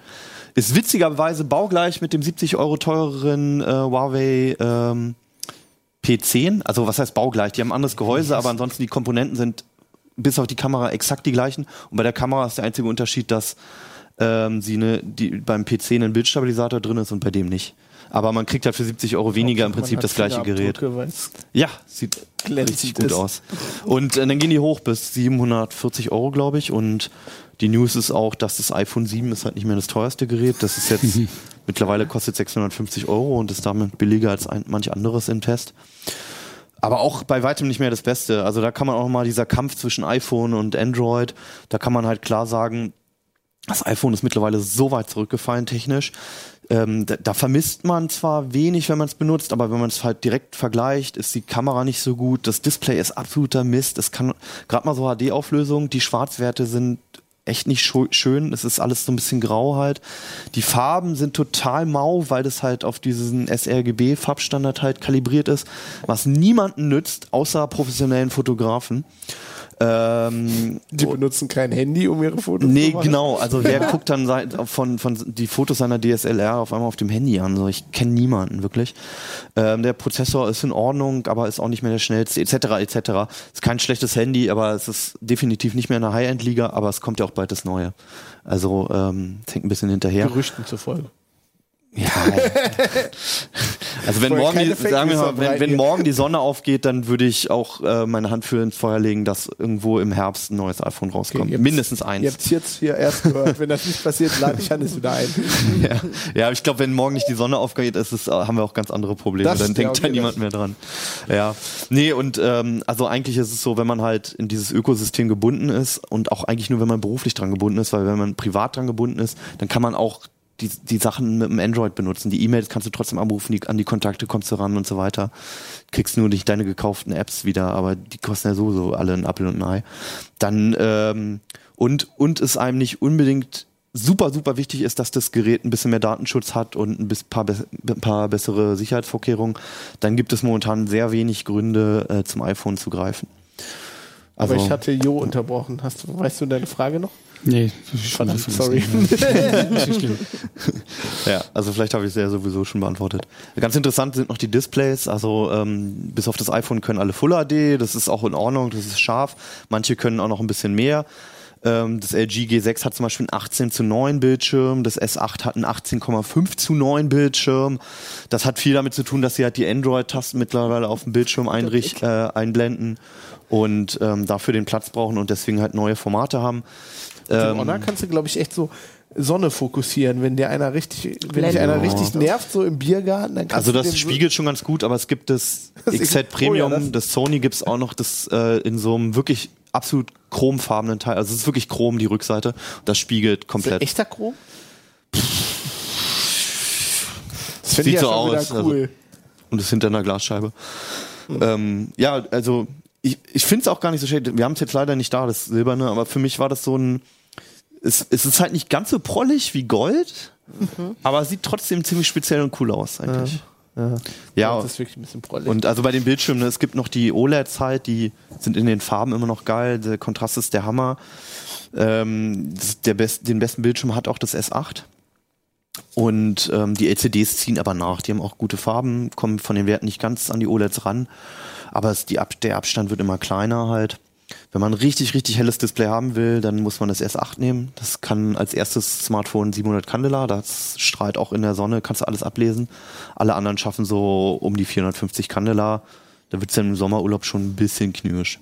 Ist witzigerweise baugleich mit dem 70 Euro teureren äh, Huawei ähm, P10. Also was heißt baugleich? Die haben ein anderes Gehäuse, aber ansonsten die Komponenten sind bis auf die Kamera exakt die gleichen. Und bei der Kamera ist der einzige Unterschied, dass ähm, sie eine, die, beim PC einen Bildstabilisator drin ist und bei dem nicht. Aber man kriegt halt für 70 Euro weniger im Man Prinzip das gleiche Gerät. Ja, sieht glänzend richtig gut ist. aus. Und äh, dann gehen die hoch bis 740 Euro, glaube ich. Und die News ist auch, dass das iPhone 7 ist halt nicht mehr das teuerste Gerät. Das ist jetzt mittlerweile kostet 650 Euro und ist damit billiger als ein, manch anderes im Test. Aber auch bei weitem nicht mehr das Beste. Also da kann man auch mal dieser Kampf zwischen iPhone und Android, da kann man halt klar sagen, das iPhone ist mittlerweile so weit zurückgefallen technisch. Ähm, da, da vermisst man zwar wenig, wenn man es benutzt, aber wenn man es halt direkt vergleicht, ist die Kamera nicht so gut. Das Display ist absoluter Mist. Es kann gerade mal so HD-Auflösung, die Schwarzwerte sind echt nicht schön. Es ist alles so ein bisschen grau halt. Die Farben sind total mau, weil das halt auf diesen sRGB-Farbstandard halt kalibriert ist, was niemanden nützt, außer professionellen Fotografen. Ähm, Die benutzen kein Handy, um ihre Fotos Nee, zu machen. genau. Also wer guckt dann von, von die Fotos seiner DSLR auf einmal auf dem Handy an? So, ich kenne niemanden wirklich. Ähm, der Prozessor ist in Ordnung, aber ist auch nicht mehr der schnellste, etc. etc. Ist kein schlechtes Handy, aber es ist definitiv nicht mehr in der High-End-Liga, aber es kommt ja auch bald das Neue. Also ähm, es hängt ein bisschen hinterher. Gerüchten zufolge. Ja. also wenn Vorher morgen, die, sagen wir mal, wenn, wenn morgen die Sonne aufgeht, dann würde ich auch äh, meine Hand für ins Feuer legen, dass irgendwo im Herbst ein neues iPhone rauskommt. ihr habt's- Mindestens Ihr eins. habt es jetzt hier erst gehört. Wenn das nicht passiert, lade ich Hannes wieder ein. Ja, ja ich glaube, wenn morgen nicht die Sonne aufgeht, ist es, äh, haben wir auch ganz andere Probleme. Das- dann denkt okay, da niemand mehr dran. Ja. Nee, und ähm, also eigentlich ist es so, wenn man halt in dieses Ökosystem gebunden ist und auch eigentlich nur, wenn man beruflich dran gebunden ist, weil wenn man privat dran gebunden ist, dann kann man auch die, die Sachen mit dem Android benutzen. Die E-Mails kannst du trotzdem anrufen, die, an die Kontakte kommst du ran und so weiter. Kriegst nur nicht deine gekauften Apps wieder, aber die kosten ja sowieso alle ein Apple und ein Ei. Dann ähm, und und es einem nicht unbedingt super, super wichtig ist, dass das Gerät ein bisschen mehr Datenschutz hat und ein paar, be paar bessere Sicherheitsvorkehrungen, dann gibt es momentan sehr wenig Gründe, äh, zum iPhone zu greifen. Aber Also- ich hatte Jo unterbrochen. Hast weißt du deine Frage noch? Nee, vergessen. sorry. Nicht so schlimm. Ja, also vielleicht habe ich es ja sowieso schon beantwortet. Ganz interessant sind noch die Displays. Also ähm, bis auf das iPhone können alle Full HD, das ist auch in Ordnung, das ist scharf. Manche können auch noch ein bisschen mehr. Ähm, das LG G6 hat zum Beispiel einen 18 zu 9 Bildschirm, das S8 hat einen 18,5 zu 9 Bildschirm. Das hat viel damit zu tun, dass sie halt die Android-Tasten mittlerweile auf dem Bildschirm einricht, äh, einblenden und ähm, dafür den Platz brauchen und deswegen halt neue Formate haben. Den Ähm, Honor kannst du, glaube ich, echt so Sonne fokussieren. Wenn dir einer richtig, wenn dich einer richtig nervt, so im Biergarten, dann kannst Also du das so- spiegelt schon ganz gut, aber es gibt das, Das XZ Premium, oh ja, das- das, Sony gibt's auch noch das äh, in so einem wirklich absolut chromfarbenen Teil. Also es ist wirklich chrom, die Rückseite. Das spiegelt Ist das komplett. echter Chrom? Das Sieht ich ja so aus, also- cool. Und ist hinter einer Glasscheibe. Hm. Ähm, ja, also ich, ich finde es auch gar nicht so schön. Wir haben es jetzt leider nicht da, das Silberne, aber für mich war das so ein. Es, es ist halt nicht ganz so prollig wie Gold, Mhm. aber es sieht trotzdem ziemlich speziell und cool aus eigentlich. Ja, das ist wirklich ein bisschen prollig. Und also bei den Bildschirmen, ne, es gibt noch die OLEDs halt, die sind in den Farben immer noch geil. Der Kontrast ist der Hammer. Ähm, der best, den besten Bildschirm hat auch das S8. Und ähm, die LCDs ziehen aber nach. Die haben auch gute Farben, kommen von den Werten nicht ganz an die OLEDs ran. Aber es, die der Abstand wird immer kleiner halt. Wenn man richtig, richtig helles Display haben will, dann muss man das S8 nehmen. Das kann als erstes Smartphone 700 Candela. Das strahlt auch in der Sonne, kannst du alles ablesen. Alle anderen schaffen so um die 450 Candela. Da wird es dann im Sommerurlaub schon ein bisschen knirsch,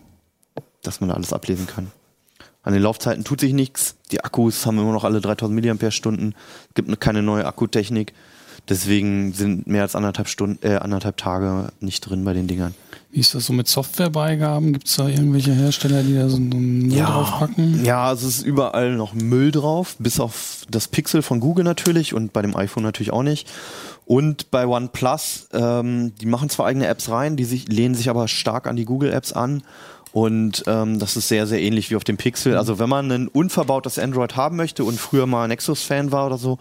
dass man da alles ablesen kann. An den Laufzeiten tut sich nichts. Die Akkus haben immer noch alle 3000 mAh. Gibt noch keine neue Akkutechnik. Deswegen sind mehr als anderthalb Stunden, äh, anderthalb Tage nicht drin bei den Dingern. Wie ist das so mit Softwarebeigaben? Gibt es da irgendwelche Hersteller, die da so einen Müll draufpacken? Ja, es ist überall noch Müll drauf, bis auf das Pixel von Google natürlich und bei dem iPhone natürlich auch nicht. Und bei OnePlus, ähm, die machen zwar eigene Apps rein, die sich, lehnen sich aber stark an die Google-Apps an. Und ähm, das ist sehr, sehr ähnlich wie auf dem Pixel. Also wenn man ein unverbautes Android haben möchte und früher mal Nexus-Fan war oder so,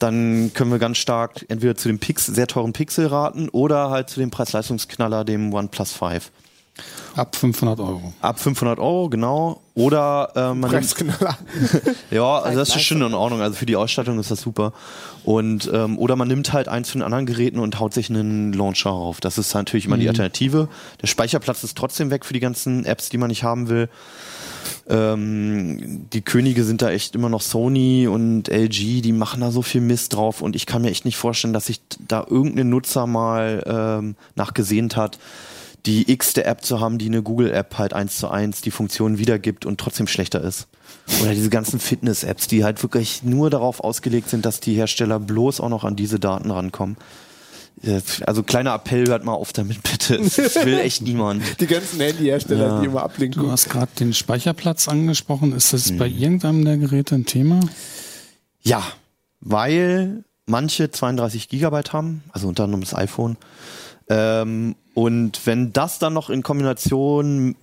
dann können wir ganz stark entweder zu dem Pixel, sehr teuren Pixel raten oder halt zu dem Preis-Leistungsknaller, dem OnePlus 5. Ab 500 Euro. Ab 500 Euro, genau. Oder äh, man nimmt, Preisknaller. ja, also das ist schon in Ordnung. Also für die Ausstattung ist das super. Und ähm, oder man nimmt halt eins von den anderen Geräten und haut sich einen Launcher auf. Das ist natürlich immer die Alternative. Der Speicherplatz ist trotzdem weg für die ganzen Apps, die man nicht haben will. Ähm, die Könige sind da echt immer noch Sony und LG, die machen da so viel Mist drauf und ich kann mir echt nicht vorstellen, dass sich da irgendein Nutzer mal ähm, nachgesehnt hat, die x-te App zu haben, die eine Google-App halt eins zu eins die Funktion wiedergibt und trotzdem schlechter ist. Oder diese ganzen Fitness-Apps, die halt wirklich nur darauf ausgelegt sind, dass die Hersteller bloß auch noch an diese Daten rankommen. Also kleiner Appell, hört mal auf damit bitte. Das will echt niemand. Die ganzen Handyhersteller, Ja. die immer ablenken. Du hast gerade den Speicherplatz angesprochen. Ist das bei irgendeinem der Geräte ein Thema? Ja, weil manche 32 Gigabyte haben, also unter anderem das iPhone. Ähm, und wenn das dann noch in Kombination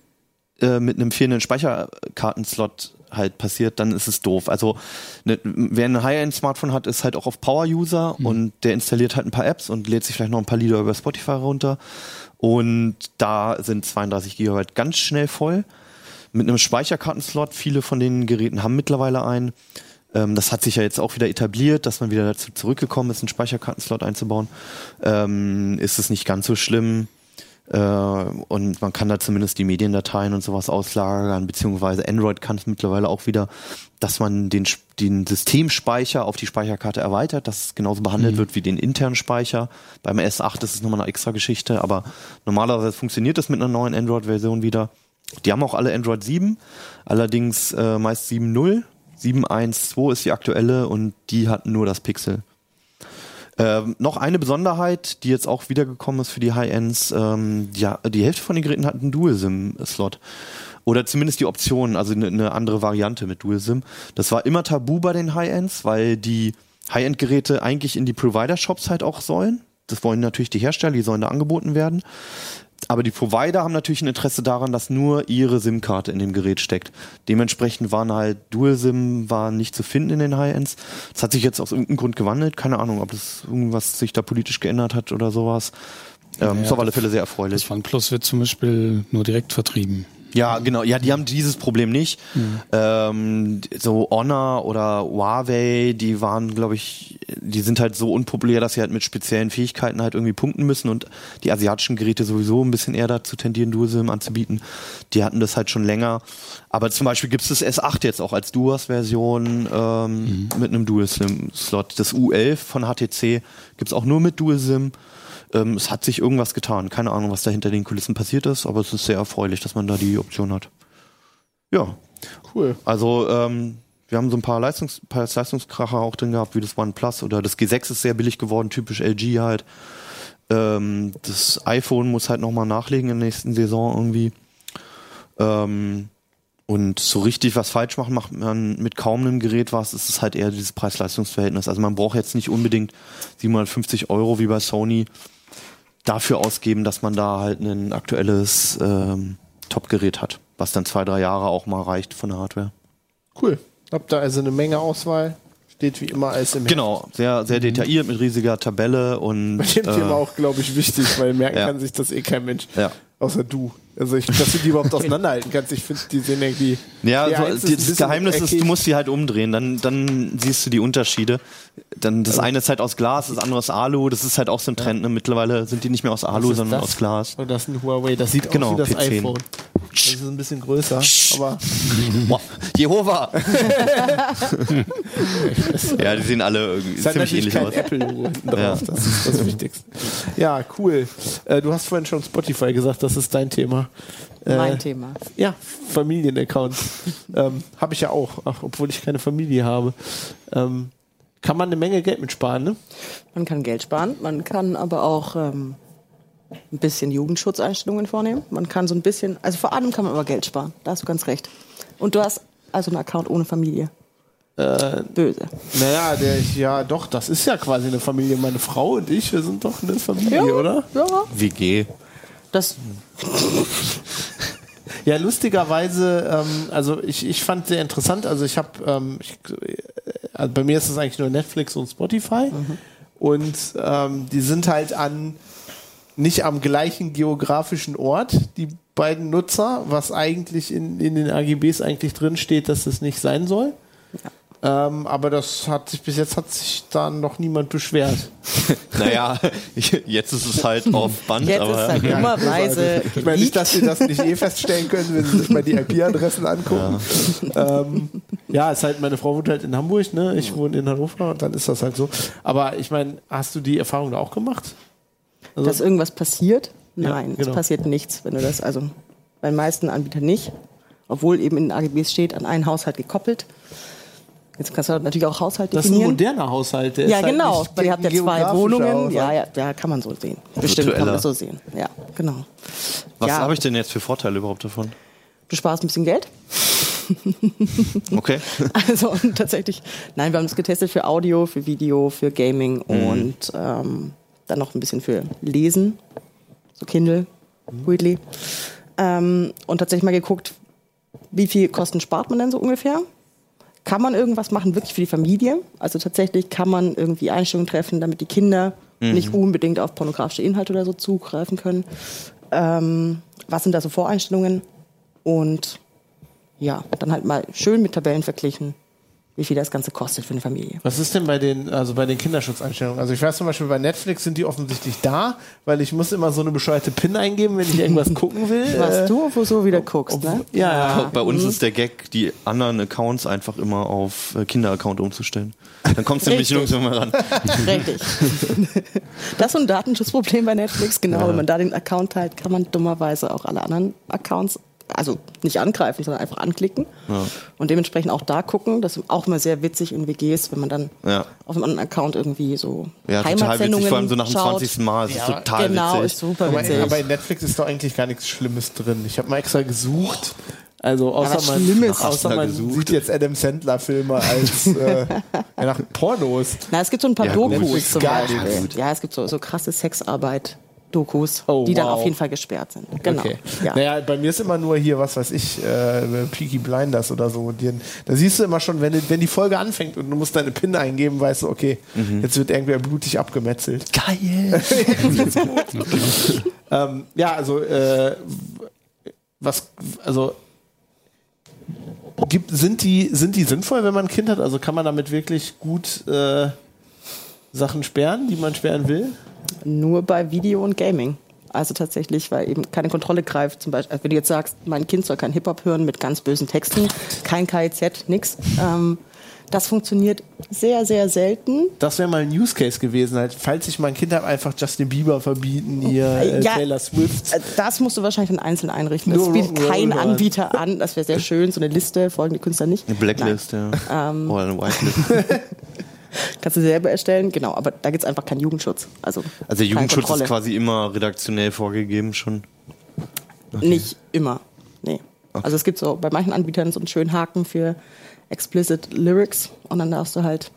äh, mit einem fehlenden Speicherkartenslot halt passiert, dann ist es doof. Also ne, wer ein High-End-Smartphone hat, ist halt auch auf Power-User und der installiert halt ein paar Apps und lädt sich vielleicht noch ein paar Lieder über Spotify runter. Und da sind 32 Gigabyte ganz schnell voll. Mit einem Speicherkartenslot, viele von den Geräten haben mittlerweile einen. Ähm, das hat sich ja jetzt auch wieder etabliert, dass man wieder dazu zurückgekommen ist, einen Speicherkartenslot einzubauen. Ähm, ist es nicht ganz so schlimm. Äh, und man kann da zumindest die Mediendateien und sowas auslagern, beziehungsweise Android kann es mittlerweile auch wieder, dass man den, den Systemspeicher auf die Speicherkarte erweitert, dass es genauso behandelt wird wie den internen Speicher. Beim S8 ist es nochmal eine extra Geschichte, aber normalerweise funktioniert das mit einer neuen Android-Version wieder. Die haben auch alle Android 7, allerdings äh, meist 7.0. 7.1.2 ist die aktuelle und die hat nur das Pixel. Ähm, noch eine Besonderheit, die jetzt auch wiedergekommen ist für die High-Ends, ähm, ja, die Hälfte von den Geräten hat einen Dual-SIM-Slot. Oder zumindest die Option, also eine, eine andere Variante mit Dual-SIM. Das war immer tabu bei den High-Ends, weil die High-End-Geräte eigentlich in die Provider-Shops halt auch sollen. Das wollen natürlich die Hersteller, die sollen da angeboten werden. Aber die Provider haben natürlich ein Interesse daran, dass nur ihre SIM-Karte in dem Gerät steckt. Dementsprechend waren halt Dual-SIM war nicht zu finden in den High-Ends. Das hat sich jetzt aus irgendeinem Grund gewandelt. Keine Ahnung, ob das irgendwas sich da politisch geändert hat oder sowas. Ähm, Ja, ist auf alle Fälle sehr erfreulich. Das OnePlus wird zum Beispiel nur direkt vertrieben. Ja, genau. Ja, die haben dieses Problem nicht. Ähm, so Honor oder Huawei, die waren, glaube ich, die sind halt so unpopulär, dass sie halt mit speziellen Fähigkeiten halt irgendwie punkten müssen und die asiatischen Geräte sowieso ein bisschen eher dazu tendieren, Dual-SIM anzubieten. Die hatten das halt schon länger. Aber zum Beispiel gibt es das S8 jetzt auch als Duas-Version ähm, mit einem Dual-SIM-Slot. Das U11 von HTC gibt's auch nur mit Dual-SIM. Ähm, es hat sich irgendwas getan. Keine Ahnung, was da hinter den Kulissen passiert ist, aber es ist sehr erfreulich, dass man da die Option hat. Ja, Cool. also ähm, wir haben so ein paar, Leistungs paar Leistungskracher auch drin gehabt, wie das OnePlus oder das G6 ist sehr billig geworden, typisch LG halt. Ähm, das iPhone muss halt nochmal nachlegen in der nächsten Saison irgendwie. Ähm, und so richtig was falsch machen macht man mit kaum einem Gerät was. Es ist halt eher dieses Preis-Leistungs-Verhältnis. Also man braucht jetzt nicht unbedingt 750 Euro wie bei Sony dafür ausgeben, dass man da halt ein aktuelles ähm, Top-Gerät hat, was dann zwei, drei Jahre auch mal reicht von der Hardware. Cool. Habt da also eine Menge Auswahl. Steht wie immer alles im Genau, sehr, sehr detailliert mit riesiger Tabelle und Bei dem äh, Thema auch, glaube ich, wichtig, weil merken Ja. kann sich das eh kein Mench. Ja. Außer du. Also, ich, dass du die überhaupt auseinanderhalten kannst. Ich finde, die sehen irgendwie. Ja, die so, eins ist die, das Geheimnis ist, du musst sie halt umdrehen, dann, dann siehst du die Unterschiede. Dann das eine ist halt aus Glas, das andere aus Alu, das ist halt auch so ein Trend. Ne? Mittlerweile sind die nicht mehr aus Alu, sondern das? aus Glas. Und das ist ein Huawei. Das sieht Genau, aus wie das P10. iPhone. Das ist ein bisschen größer, aber Jehova! ja, die sehen alle irgendwie hat ziemlich ähnlich aus. Hinten drauf. Ja. Das ist das Wichtigste. Ja, cool. Äh, du hast vorhin schon Spotify gesagt, das ist dein Thema. Äh, Mein Thema. Ja, Familienaccount. ähm, habe ich ja auch, ach, obwohl ich keine Familie habe. Ähm, kann man eine Menge Geld mitsparen, ne? Man kann Geld sparen, man kann aber auch ähm, ein bisschen Jugendschutzeinstellungen vornehmen. Man kann so ein bisschen, also vor allem kann man aber Geld sparen. Da hast du ganz recht. Und du hast also einen Account ohne Familie. Äh, Böse. naja, der, ja, doch, das ist ja quasi eine Familie. Meine Frau und ich, wir sind doch eine Familie, oder? Ja. WG. Das, Ja, lustigerweise, ähm, also ich, ich fand sehr interessant, also ich habe, ähm, ich, äh, bei mir ist es eigentlich nur Netflix und Spotify und ähm, die sind halt an, nicht am gleichen geografischen Ort, die beiden Nutzer, was eigentlich in, in den AGBs eigentlich drin steht, dass das nicht sein soll. Ähm, aber das hat sich, bis jetzt hat sich da noch niemand beschwert. Naja, jetzt ist es halt auf Band, jetzt aber ist halt dummerweise Ich meine nicht, dass sie das nicht eh feststellen können, wenn sie sich mal die IP-Adressen angucken. Ja. Ähm, ja, ist halt, meine Frau wohnt halt in Hamburg, ne? Ich wohne in Hannover und dann ist das halt so. Aber ich meine, hast du die Erfahrung da auch gemacht? Also, dass irgendwas passiert? Ja, Nein, genau. es passiert nichts, wenn du das, also bei den meisten Anbietern nicht. Obwohl eben in den AGBs steht, an einen Haushalt gekoppelt. Jetzt kannst du natürlich auch Haushalt das ist ein definieren. moderner Haushalt. der ja, ist halt genau, weil ihr habt ja zwei Wohnungen. Ja, ja, ja, kann man so sehen. Bestimmt kann man das so sehen. Ja, genau. was ja, habe ich denn jetzt für Vorteile überhaupt davon? Du sparst ein bisschen Geld. Okay. Also und tatsächlich, nein, wir haben das getestet für Audio, für Video, für Gaming und ähm, dann noch ein bisschen für Lesen, so Kindle, Weedly. Ähm, und tatsächlich mal geguckt, wie viel Kosten spart man denn so ungefähr? Kann man irgendwas machen, wirklich für die Familie? Also tatsächlich kann man irgendwie Einstellungen treffen, damit die Kinder nicht unbedingt auf pornografische Inhalte oder so zugreifen können. Ähm, was sind da so Voreinstellungen? Und ja, dann halt mal schön mit Tabellen verglichen. Wie viel das Ganze kostet für eine Familie. Was ist denn bei den, also bei den Kinderschutzeinstellungen? Also ich weiß zum Beispiel bei Netflix sind die offensichtlich da, weil ich muss immer so eine bescheuerte PIN eingeben, wenn ich irgendwas gucken will. Was du wo so wieder guckst, obwohl- ne? Ja, ja. Bei uns ist der Gag, die anderen Accounts einfach immer auf äh, Kinderaccount umzustellen. Dann kommst du nämlich nirgendwo mehr ran. Richtig. Das ist so ein Datenschutzproblem bei Netflix. Genau, wenn man da den Account teilt, kann man dummerweise auch alle anderen Accounts, also nicht angreifen, sondern einfach anklicken. Und dementsprechend auch da gucken. Das ist auch immer sehr witzig in WGs, wenn man dann Ja. auf einem anderen Account irgendwie so Ja, total Heimatsendungen witzig, vor allem so nach dem schaut. 20. Mal. Ist Ja, total Genau, ist witzig. super Aber, witzig. aber in Netflix ist doch eigentlich gar nichts Schlimmes drin. Ich habe mal extra gesucht. Also außer was man, Schlimmes. außer man Gesucht. sieht jetzt Adam Sandler Filme als äh, ja, nach Pornos. Na, es gibt so ein paar Ja. Dokus zum Geil. Beispiel. Ja, es gibt so, so krasse Sexarbeit. Dokus, Oh, die dann wow. auf jeden Fall gesperrt sind. Genau. Okay. Ja. Naja, bei mir ist immer nur hier, was weiß ich, äh, Peaky Blinders oder so. Die, da siehst du immer schon, wenn, wenn die Folge anfängt und du musst deine PIN eingeben, weißt du, okay, jetzt wird irgendwer blutig abgemetzelt. Geil. Ähm, ja, also äh, was, also gibt, sind die sind die sinnvoll, wenn man ein Kind hat? Also kann man damit wirklich gut äh, Sachen sperren, die man sperren will? Nur bei Video und Gaming. Also tatsächlich, weil eben keine Kontrolle greift. Zum Beispiel, also wenn du jetzt sagst, mein Kind soll kein Hip-Hop hören mit ganz bösen Texten, kein KIZ, nix. Ähm, das funktioniert sehr, sehr selten. Das wäre mal ein Use Case gewesen, halt, falls ich mein Kind habe, einfach Justin Bieber verbieten, hier äh, Ja. Taylor Swift. Äh, Das musst du wahrscheinlich dann einzeln einrichten. Das Nur bietet kein. Anbieter an. Das wäre sehr schön, so eine Liste, folgende Künstler nicht. Eine Blacklist, ja. Ähm. Oder eine Whitelist. Kannst du selber erstellen, genau, aber da gibt es einfach keinen Jugendschutz. Also, Also der Jugendschutz Kontrolle. ist quasi immer redaktionell vorgegeben schon. Nicht immer. Nee. Also es gibt so bei manchen Anbietern so einen schönen Haken für explicit Lyrics und dann darfst du halt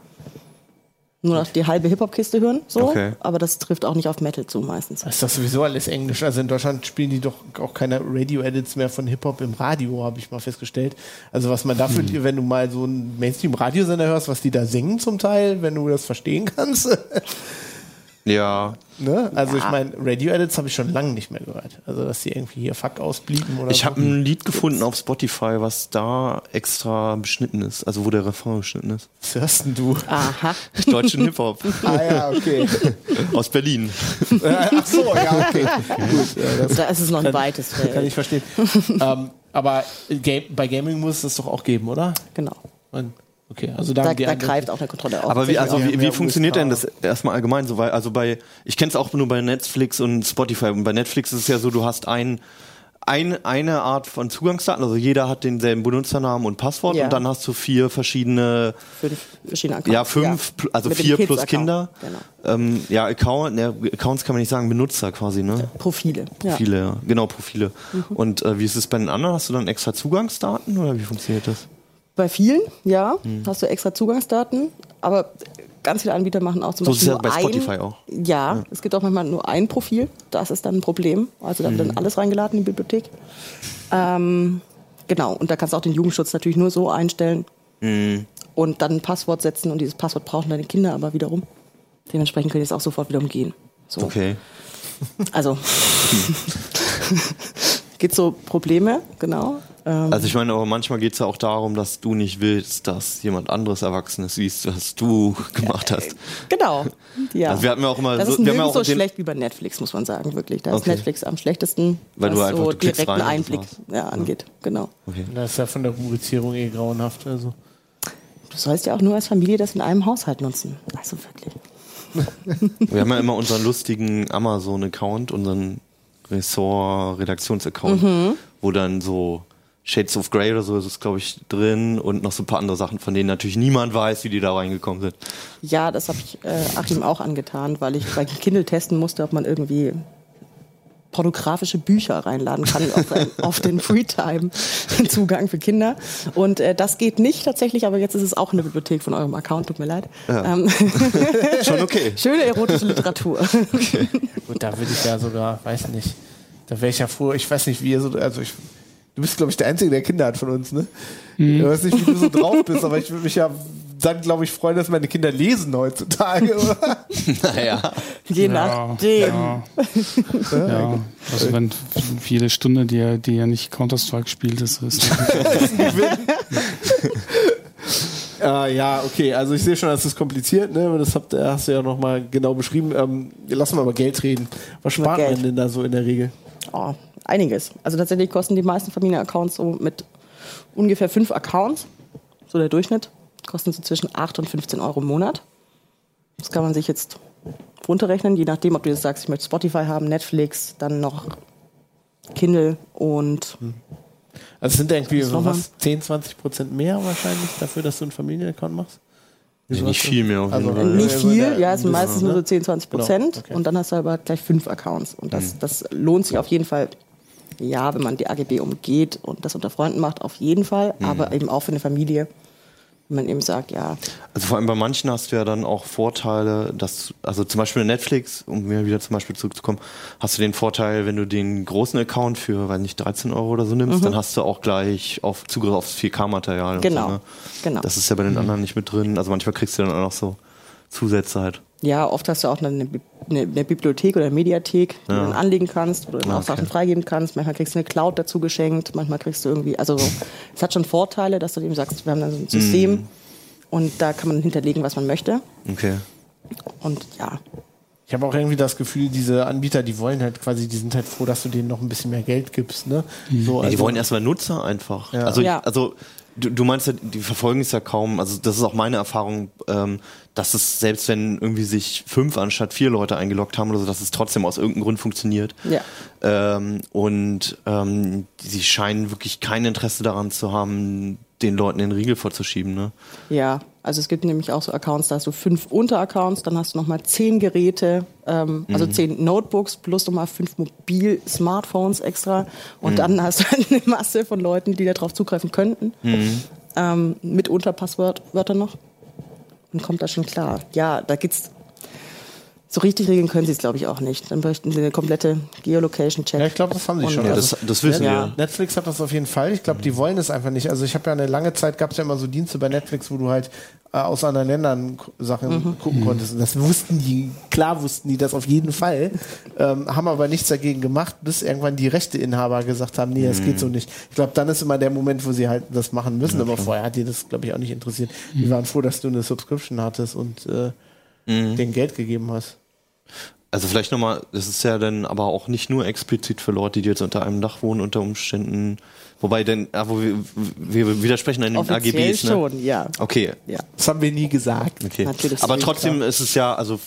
nur noch die halbe Hip-Hop-Kiste hören, so. Okay. Aber das trifft auch nicht auf Metal zu meistens. Das ist doch sowieso alles Englisch. Also in Deutschland spielen die doch auch keine Radio-Edits mehr von Hip-Hop im Radio, habe ich mal festgestellt. Also was man dafür, Hm. wenn du mal so einen Mainstream-Radiosender hörst, was die da singen zum Teil, wenn du das verstehen kannst. Ja. ne? Also Ja. ich meine, Radio-Edits habe ich schon lange nicht mehr gehört. Also dass die irgendwie hier Fuck ausblieben oder Ich so. habe ein Lied gefunden auf Spotify, was da extra beschnitten ist, also wo der Refrain beschnitten ist. Was hörst denn du? Aha. Deutschen Hip-Hop ah ja, okay. aus Berlin. Ach so, ja, okay. Gut, ja, das Da ist es noch ein weites kann Feld. ich verstehen. ähm, aber bei Gaming muss es das doch auch geben, oder? Genau. Und, okay, also da, Da, da greift auch eine Kontrolle auf. Aber wie, also Ja, wie, ja, wie funktioniert USA. denn das erstmal allgemein so? Weil, also bei, ich kenne es auch nur bei Netflix und Spotify. Und bei Netflix ist es ja so, du hast ein, ein, eine Art von Zugangsdaten, also jeder hat denselben Benutzernamen und Passwort Ja. und dann hast du vier verschiedene, fünf verschiedene Accounts. ja fünf, pl- also Mit vier plus. Kinder. Genau. Ähm, ja, Account, ne, Accounts kann man nicht sagen, Benutzer quasi, ne? Profile. Ja. Profile, ja. genau, Profile. Mhm. Und äh, wie ist es bei den anderen? Hast du dann extra Zugangsdaten oder wie funktioniert das? Bei vielen, ja, Hm. hast du extra Zugangsdaten, aber ganz viele Anbieter machen auch zum So ist Beispiel es ja bei ein, Spotify auch. Ja, es gibt auch manchmal nur ein Profil, das ist dann ein Problem. Also da wird Hm. dann alles reingeladen in die Bibliothek. Ähm, genau, und da kannst du auch den Jugendschutz natürlich nur so einstellen Hm. und dann ein Passwort setzen und dieses Passwort brauchen deine Kinder aber wiederum. Dementsprechend können die es auch sofort wieder umgehen. So. Okay. Also gibt so Probleme, genau. Ähm, Also ich meine, aber manchmal geht es ja auch darum, dass du nicht willst, dass jemand anderes Erwachsenes siehst, was du gemacht hast. Genau. Ja. Also wir hatten ja auch immer das so- ist wir haben ja auch so schlecht wie bei Netflix, muss man sagen, wirklich. Da ist Okay. Netflix am schlechtesten, Weil du was einfach- so direkten rein Einblick ja, angeht. Genau. Das ist ja von der Rubrizierung eh grauenhaft. Also. Du sollst ja auch nur als Familie das in einem Haushalt nutzen. Also wirklich. Wir haben ja immer unseren lustigen Amazon-Account, unseren Ressort-Redaktions-Account, Mhm. wo dann so Shades of Grey oder so ist es, glaube ich, drin und noch so ein paar andere Sachen, von denen natürlich niemand weiß, wie die da reingekommen sind. Ja, das habe ich äh, Achim auch angetan, weil ich bei Kindle testen musste, ob man irgendwie pornografische Bücher reinladen kann auf, auf den Freetime-Zugang für Kinder. Und äh, das geht nicht tatsächlich, aber jetzt ist es auch eine Bibliothek von eurem Account, tut mir leid. Ähm, Schon okay. schöne erotische Literatur. Gut, da würde ich ja sogar, weiß nicht. Da wäre ich ja froh, ich weiß nicht, wie ihr so, also ich, du bist, glaube ich, der Einzige, der Kinder hat von uns, ne? Ich weiß nicht, wie du so drauf bist, aber ich würde mich ja dann, glaube ich, freuen, dass meine Kinder lesen heutzutage, oder? Naja. Je nachdem. Ja, ja. Also wenn jede Stunde, die er, die er nicht Counter-Strike spielt, das ist. Äh, ja, okay, also ich sehe schon, das ist kompliziert, ne? Das habt, hast du ja nochmal genau beschrieben. Ähm, lass mal über Geld reden. Was spart man denn da so in der Regel? Oh, einiges. Also tatsächlich kosten die meisten Familienaccounts so mit ungefähr fünf Accounts, so der Durchschnitt, kosten so zwischen 8 und 15 Euro im Monat. Das kann man sich jetzt runterrechnen, je nachdem, ob du jetzt sagst, ich möchte Spotify haben, Netflix, dann noch Kindle und Also es sind irgendwie Das so was, 10, 20 Prozent mehr wahrscheinlich dafür, dass du einen Familienaccount machst? Nee, nicht viel mehr auf jeden Also, Fall. nicht viel, ja, es sind meistens nur ne? so 10, 20 Prozent Genau, okay. und dann hast du aber gleich fünf Accounts und das, Mhm. das lohnt sich auf jeden Fall. Ja, wenn man die AGB umgeht und das unter Freunden macht, auf jeden Fall, Mhm. aber eben auch für eine Familie, wenn man eben sagt, ja, Also vor allem bei manchen hast du ja dann auch Vorteile, dass, also zum Beispiel Netflix, um mir wieder zum Beispiel zurückzukommen, hast du den Vorteil, wenn du den großen Account für, weiß nicht, 13 Euro oder so nimmst, dann hast du auch gleich auf Zugriff aufs 4K-Material. und Mhm. Genau, So, ne? genau. Das ist ja bei den anderen nicht mit drin. Also manchmal kriegst du dann auch noch so Zusätze halt. Ja, oft hast du auch eine, eine, eine Bibliothek oder eine Mediathek, die du dann anlegen kannst, wo du dann Ah, auch Sachen okay. freigeben kannst. Manchmal kriegst du eine Cloud dazu geschenkt, manchmal kriegst du irgendwie, also so, es hat schon Vorteile, dass du eben sagst, wir haben dann so ein System Mhm. und da kann man hinterlegen, was man möchte. Okay. Und ja, Ich habe auch irgendwie das Gefühl, diese Anbieter, die wollen halt quasi, die sind halt froh, dass du denen noch ein bisschen mehr Geld gibst. Ne? So, Ja, die wollen erstmal Nutzer einfach. Ja. Also, Ja. also du, du meinst ja, die verfolgen es ja kaum. Also das ist auch meine Erfahrung, ähm, dass es selbst wenn irgendwie sich fünf anstatt vier Leute eingeloggt haben oder so, dass es trotzdem aus irgendeinem Grund funktioniert. Ja. Ähm, und ähm, sie scheinen wirklich kein Interesse daran zu haben, den Leuten den Riegel vorzuschieben. Ne? Ja, also es gibt nämlich auch so Accounts, da hast du fünf Unteraccounts, dann hast du nochmal zehn Geräte, ähm, also Mhm. zehn Notebooks plus nochmal fünf Mobil-Smartphones extra. Und Mhm. dann hast du halt eine Masse von Leuten, die darauf zugreifen könnten. Mhm. Ähm, mit Unterpasswörtern noch. Und kommt da schon klar. Ja, da gibt's so richtig regeln können sie es, glaube ich, auch nicht. Dann bräuchten sie eine komplette Geolocation-Check. Ja, ich glaube, das haben sie schon. Ja, das, das wissen Ja. wir. Netflix hat das auf jeden Fall. Ich glaube, die wollen es einfach nicht. Also ich habe ja eine lange Zeit, gab es ja immer so Dienste bei Netflix, wo du halt äh, aus anderen Ländern Sachen Mhm. gucken konntest. Und das wussten die, klar wussten die das auf jeden Fall, ähm, haben aber nichts dagegen gemacht, bis irgendwann die Rechteinhaber gesagt haben, nee, das geht so nicht. Ich glaube, dann ist immer der Moment, wo sie halt das machen müssen. aber vorher hat die das, glaube ich, auch nicht interessiert. Die waren froh, dass du eine Subscription hattest und äh, denen Geld gegeben hast. Also vielleicht nochmal, das ist ja dann aber auch nicht nur explizit für Leute, die jetzt unter einem Dach wohnen, unter Umständen. Wobei denn, ja, wo wir, wir widersprechen an den Offiziell AGBs, ne? schon, ja. Okay, ja. Das haben wir nie gesagt. okay. Natürlich, aber trotzdem ist es ja, also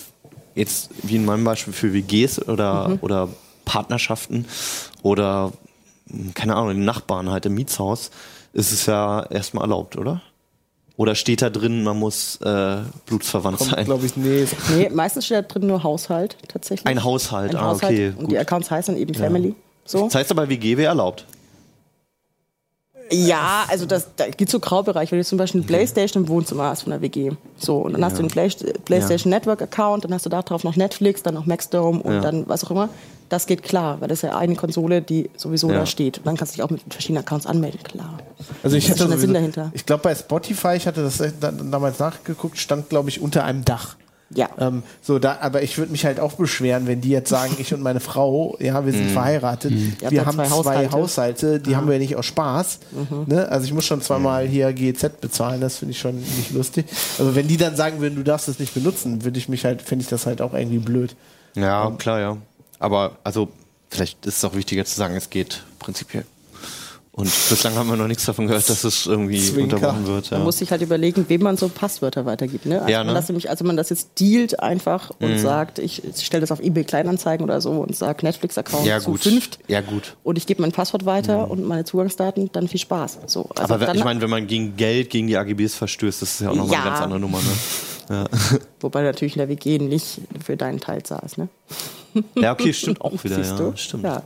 jetzt wie in meinem Beispiel für WGs oder, Mhm. oder Partnerschaften oder keine Ahnung, den Nachbarn halt im Mietshaus, ist es ja erstmal erlaubt, oder? Oder steht da drin, man muss äh, blutsverwandt Kommt, sein? glaube ich, nee. Nee, meistens steht da drin nur Haushalt tatsächlich. Ein Haushalt, Ein ah, Haushalt. okay. Und gut. die Accounts heißen eben Family. So. Das heißt aber, WG wäre erlaubt. Ja, also das, da gibt so Graubereich. Wenn du zum Beispiel eine Playstation im Wohnzimmer hast von der WG. So, und dann hast du einen Play Playstation Network Account, dann hast du da drauf noch Netflix, dann noch Maxdome und Ja. dann was auch immer. Das geht klar, weil das ist ja eine Konsole, die sowieso Ja. da steht. Und dann kannst du dich auch mit verschiedenen Accounts anmelden, klar. Also ich Das hatte schon der Sinn sowieso- dahinter. Ich glaube bei Spotify, ich hatte das da- damals nachgeguckt, stand glaube ich unter einem Dach. Ja. Ähm, so da, aber ich würde mich halt auch beschweren, wenn die jetzt sagen, ich und meine Frau, ja, wir sind verheiratet, Ihr habt wir ja haben zwei Haushalte. Haushalte, die haben wir nicht aus Spaß. Ne? Also ich muss schon zweimal hier GEZ bezahlen, das finde ich schon nicht lustig. Also wenn die dann sagen würden, du darfst es nicht benutzen, würde ich mich halt, finde ich das halt auch irgendwie blöd. Ja, klar, ja. Aber also vielleicht ist es auch wichtiger zu sagen, es geht prinzipiell. Und bislang haben wir noch nichts davon gehört, dass es irgendwie Zwinker. unterbrochen wird. Ja. Man muss sich halt überlegen, wem man so Passwörter weitergibt. Ne? Also, Ja, man ne? das nämlich, also man das jetzt dealt einfach und sagt, ich, ich stelle das auf eBay Kleinanzeigen oder so und sage Netflix-Account ja, zu fünft Ja, gut. und ich gebe mein Passwort weiter und meine Zugangsdaten, dann viel Spaß. So, also Aber ich meine, wenn man gegen Geld, gegen die AGBs verstößt, das ist ja auch nochmal Ja. eine ganz andere Nummer. Ne? wobei du natürlich in der WG nicht für deinen Teil saß. Ne? Ja, okay, stimmt auch wieder. Siehst Ja, du? stimmt. Ja.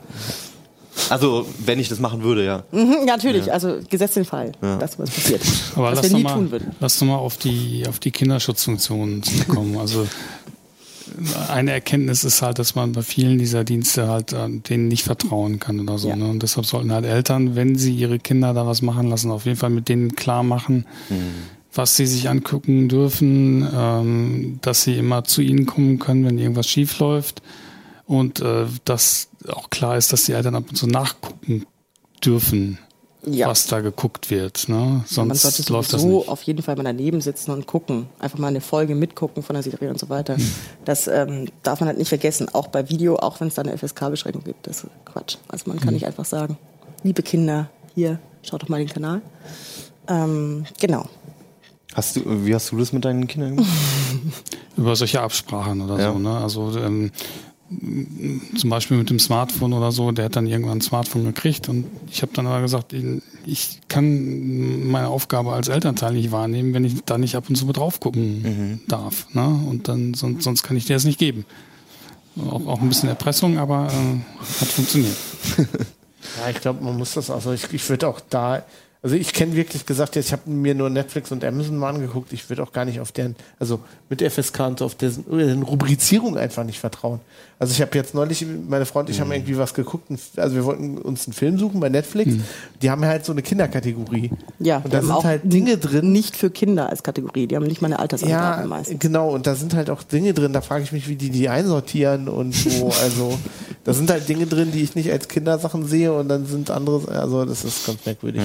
Also, wenn ich das machen würde, ja. Mhm, natürlich, also gesetzt den Fall, dass was passiert. Aber was lass wir doch nie mal, tun würden. lass doch mal auf die, auf die Kinderschutzfunktionen kommen. Also eine Erkenntnis ist halt, dass man bei vielen dieser Dienste halt äh, denen nicht vertrauen kann oder so. Ja. Ne? Und deshalb sollten halt Eltern, wenn sie ihre Kinder da was machen lassen, auf jeden Fall mit denen klar machen, was sie sich angucken dürfen, ähm, dass sie immer zu ihnen kommen können, wenn irgendwas schief läuft. Und äh, dass auch klar ist, dass die Eltern ab und zu nachgucken dürfen. Ja. was da geguckt wird. Ne? Man sollte Sonst läuft das nicht. auf jeden Fall mal daneben sitzen und gucken. Einfach mal eine Folge mitgucken von der Serie und so weiter. Das ähm, darf man halt nicht vergessen. Auch bei Video, auch wenn es da eine FSK-Beschränkung gibt. Das ist Quatsch. Also man kann nicht einfach sagen, liebe Kinder, hier, schaut doch mal den Kanal. Ähm, genau. Hast du, wie hast du das mit deinen Kindern gemacht? Über solche Absprachen oder Ja. so. Ne? Also ähm, zum Beispiel mit dem Smartphone oder so, der hat dann irgendwann ein Smartphone gekriegt und ich habe dann aber gesagt, ich kann meine Aufgabe als Elternteil nicht wahrnehmen, wenn ich da nicht ab und zu mit drauf gucken darf. Ne? Und dann sonst, sonst kann ich dir das nicht geben. Auch, auch ein bisschen Erpressung, aber äh, hat funktioniert. Ja, ich glaube, man muss das, also ich, ich würde auch da, also ich kenne wirklich gesagt, jetzt, ich habe mir nur Netflix und Amazon mal angeguckt, ich würde auch gar nicht auf deren, also mit FSK und so auf deren, deren Rubrizierung einfach nicht vertrauen. Also ich habe jetzt neulich, meine Freundin und ich haben irgendwie was geguckt, also wir wollten uns einen Film suchen bei Netflix, die haben halt so eine Kinderkategorie. Ja, und da sind auch halt Dinge drin, Nicht für Kinder als Kategorie. Die haben nicht mal eine Altersangabe ja, meistens. genau, und da sind halt auch Dinge drin, da frage ich mich, wie die die einsortieren und so. Also, da sind halt Dinge drin, die ich nicht als Kindersachen sehe und dann sind andere, also das ist ganz merkwürdig.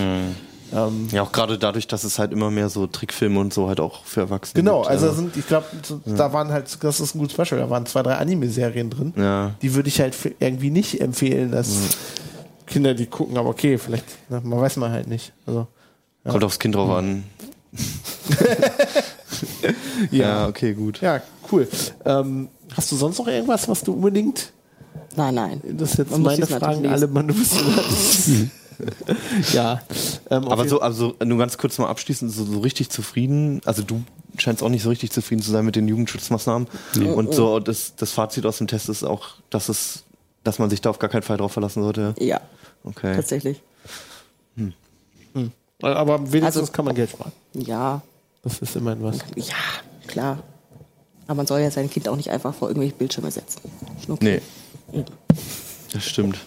Ähm, Ja, auch gerade dadurch, dass es halt immer mehr so Trickfilme und so halt auch für Erwachsene genau, gibt. also sind, ich glaube, so, da waren halt, das ist ein gutes Beispiel, da waren zwei, drei Anime-Serien drin. Ja. Die würde ich halt irgendwie nicht empfehlen, dass Kinder die gucken, aber okay, vielleicht, na, man weiß man halt nicht. Also, Kommt aufs Kind drauf an. ja, okay, gut. ja, cool. Ähm, hast du sonst noch irgendwas, was du unbedingt Nein, nein. Das ist jetzt Man muss meine Fragen alle, man bist Ja. Ähm, Aber so, also nur ganz kurz mal abschließend, so, so richtig zufrieden, also du scheinst auch nicht so richtig zufrieden zu sein mit den Jugendschutzmaßnahmen. Und so das, das Fazit aus dem Test ist auch, dass es, dass man sich da auf gar keinen Fall drauf verlassen sollte. Ja, Okay. tatsächlich. aber wenigstens Also- kann man Geld sparen. Ja, Das ist immerhin was. ja, klar. Aber man soll ja sein Kind auch nicht einfach vor irgendwelche Bildschirme setzen. Okay. Nee. Das stimmt.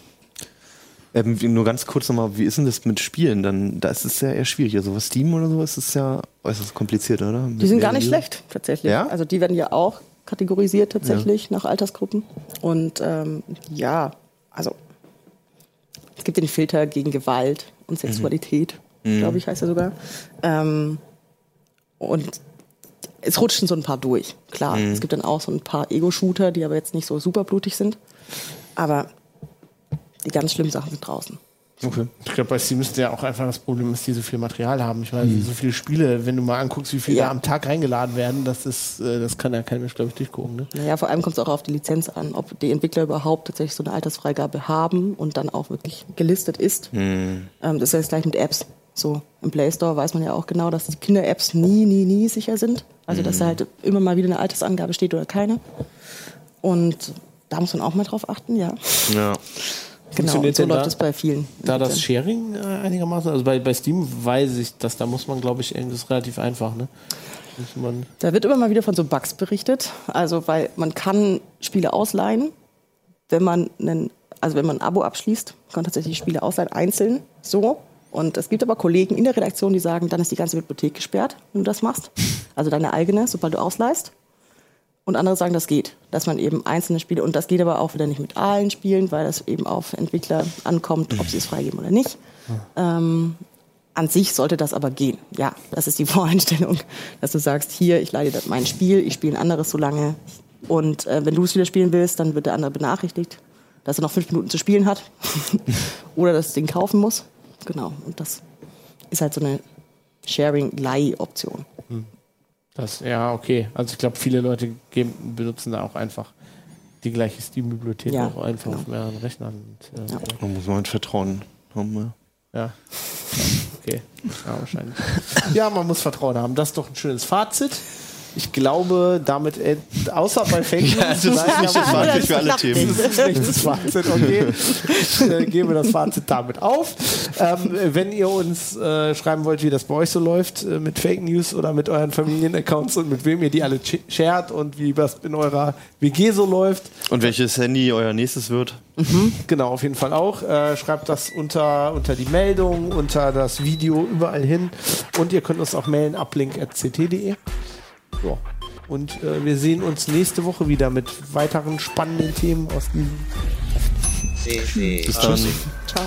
Ähm, nur ganz kurz nochmal, wie ist denn das mit Spielen? Dann, da ist es ja eher schwierig. Also was Steam oder so ist es ja äußerst kompliziert, oder? Die sind gar nicht schlecht, tatsächlich. Ja? Also die werden ja auch kategorisiert tatsächlich nach Altersgruppen. Und ähm, ja, also es gibt den Filter gegen Gewalt und Sexualität, glaube ich, heißt er sogar. Ähm, und es rutschen so ein paar durch, klar. Es gibt dann auch so ein paar Ego-Shooter, die aber jetzt nicht so super blutig sind. Aber die ganz schlimmen Sachen sind draußen. Okay. Ich glaube, bei Steam ist ja auch einfach das Problem, dass die so viel Material haben. Ich meine, so viele Spiele, wenn du mal anguckst, wie viele Ja. da am Tag reingeladen werden, das ist, äh, das kann ja kein Mensch, glaube ich, durchgucken. Ne? Naja, vor allem kommt es auch auf die Lizenz an, ob die Entwickler überhaupt tatsächlich so eine Altersfreigabe haben und dann auch wirklich gelistet ist. Ähm, das ist ja jetzt gleich mit Apps. So, im Play Store weiß man ja auch genau, dass die Kinder-Apps nie, nie, nie sicher sind. Also, dass da halt immer mal wieder eine Altersangabe steht oder keine. Und da muss man auch mal drauf achten, ja. Ja. Genau, Funktioniert und so läuft da- es bei vielen. Da das. Sharing äh, einigermaßen, also bei, bei Steam weiß ich, dass da muss man, glaube ich, das ist relativ einfach, ne? Man, Da wird immer mal wieder von so Bugs berichtet. Also, weil man kann Spiele ausleihen, wenn man einen, also wenn man ein Abo abschließt, kann man tatsächlich Spiele ausleihen, einzeln, so. Und es gibt aber Kollegen in der Redaktion, die sagen, dann ist die ganze Bibliothek gesperrt, wenn du das machst. Also deine eigene, sobald du ausleihst. Und andere sagen, das geht, dass man eben einzelne Spiele, und das geht aber auch wieder nicht mit allen Spielen, weil das eben auf Entwickler ankommt, ob sie es freigeben oder nicht. Ähm, an sich sollte das aber gehen. Ja, das ist die Voreinstellung, dass du sagst, hier, ich leide mein Spiel, ich spiele ein anderes so lange. Und äh, wenn du es wieder spielen willst, dann wird der andere benachrichtigt, dass er noch fünf Minuten zu spielen hat oder das Ding kaufen muss. Genau, und das ist halt so eine Sharing-Leih-Option. Das, ja, okay. Also ich glaube, viele Leute geben, benutzen da auch einfach die gleiche Steam-Bibliothek Ja, auch einfach genau. auf mehreren Rechnern. Und, äh, Ja. Da muss man halt Vertrauen haben. Ja. Ja. Okay. Ja, wahrscheinlich. Ja, man muss Vertrauen haben. Das ist doch ein schönes Fazit. Ich glaube, damit, außer bei Fake News, das ist nein, nicht das Fazit für alle Themen. das ist nicht das Fazit, okay. Ich äh, gebe das Fazit damit auf. Ähm, wenn ihr uns äh, schreiben wollt, wie das bei euch so läuft äh, mit Fake News oder mit euren Familienaccounts und mit wem ihr die alle shared und wie das in eurer WG so läuft, Und welches Handy euer nächstes wird? Genau, auf jeden Fall auch. Äh, schreibt das unter, unter die Meldung, unter das Video, überall hin. Und ihr könnt uns auch mailen, uplink.ct.de. So. Und äh, wir sehen uns nächste Woche wieder mit weiteren spannenden Themen aus diesem CT Bis dann. Ciao.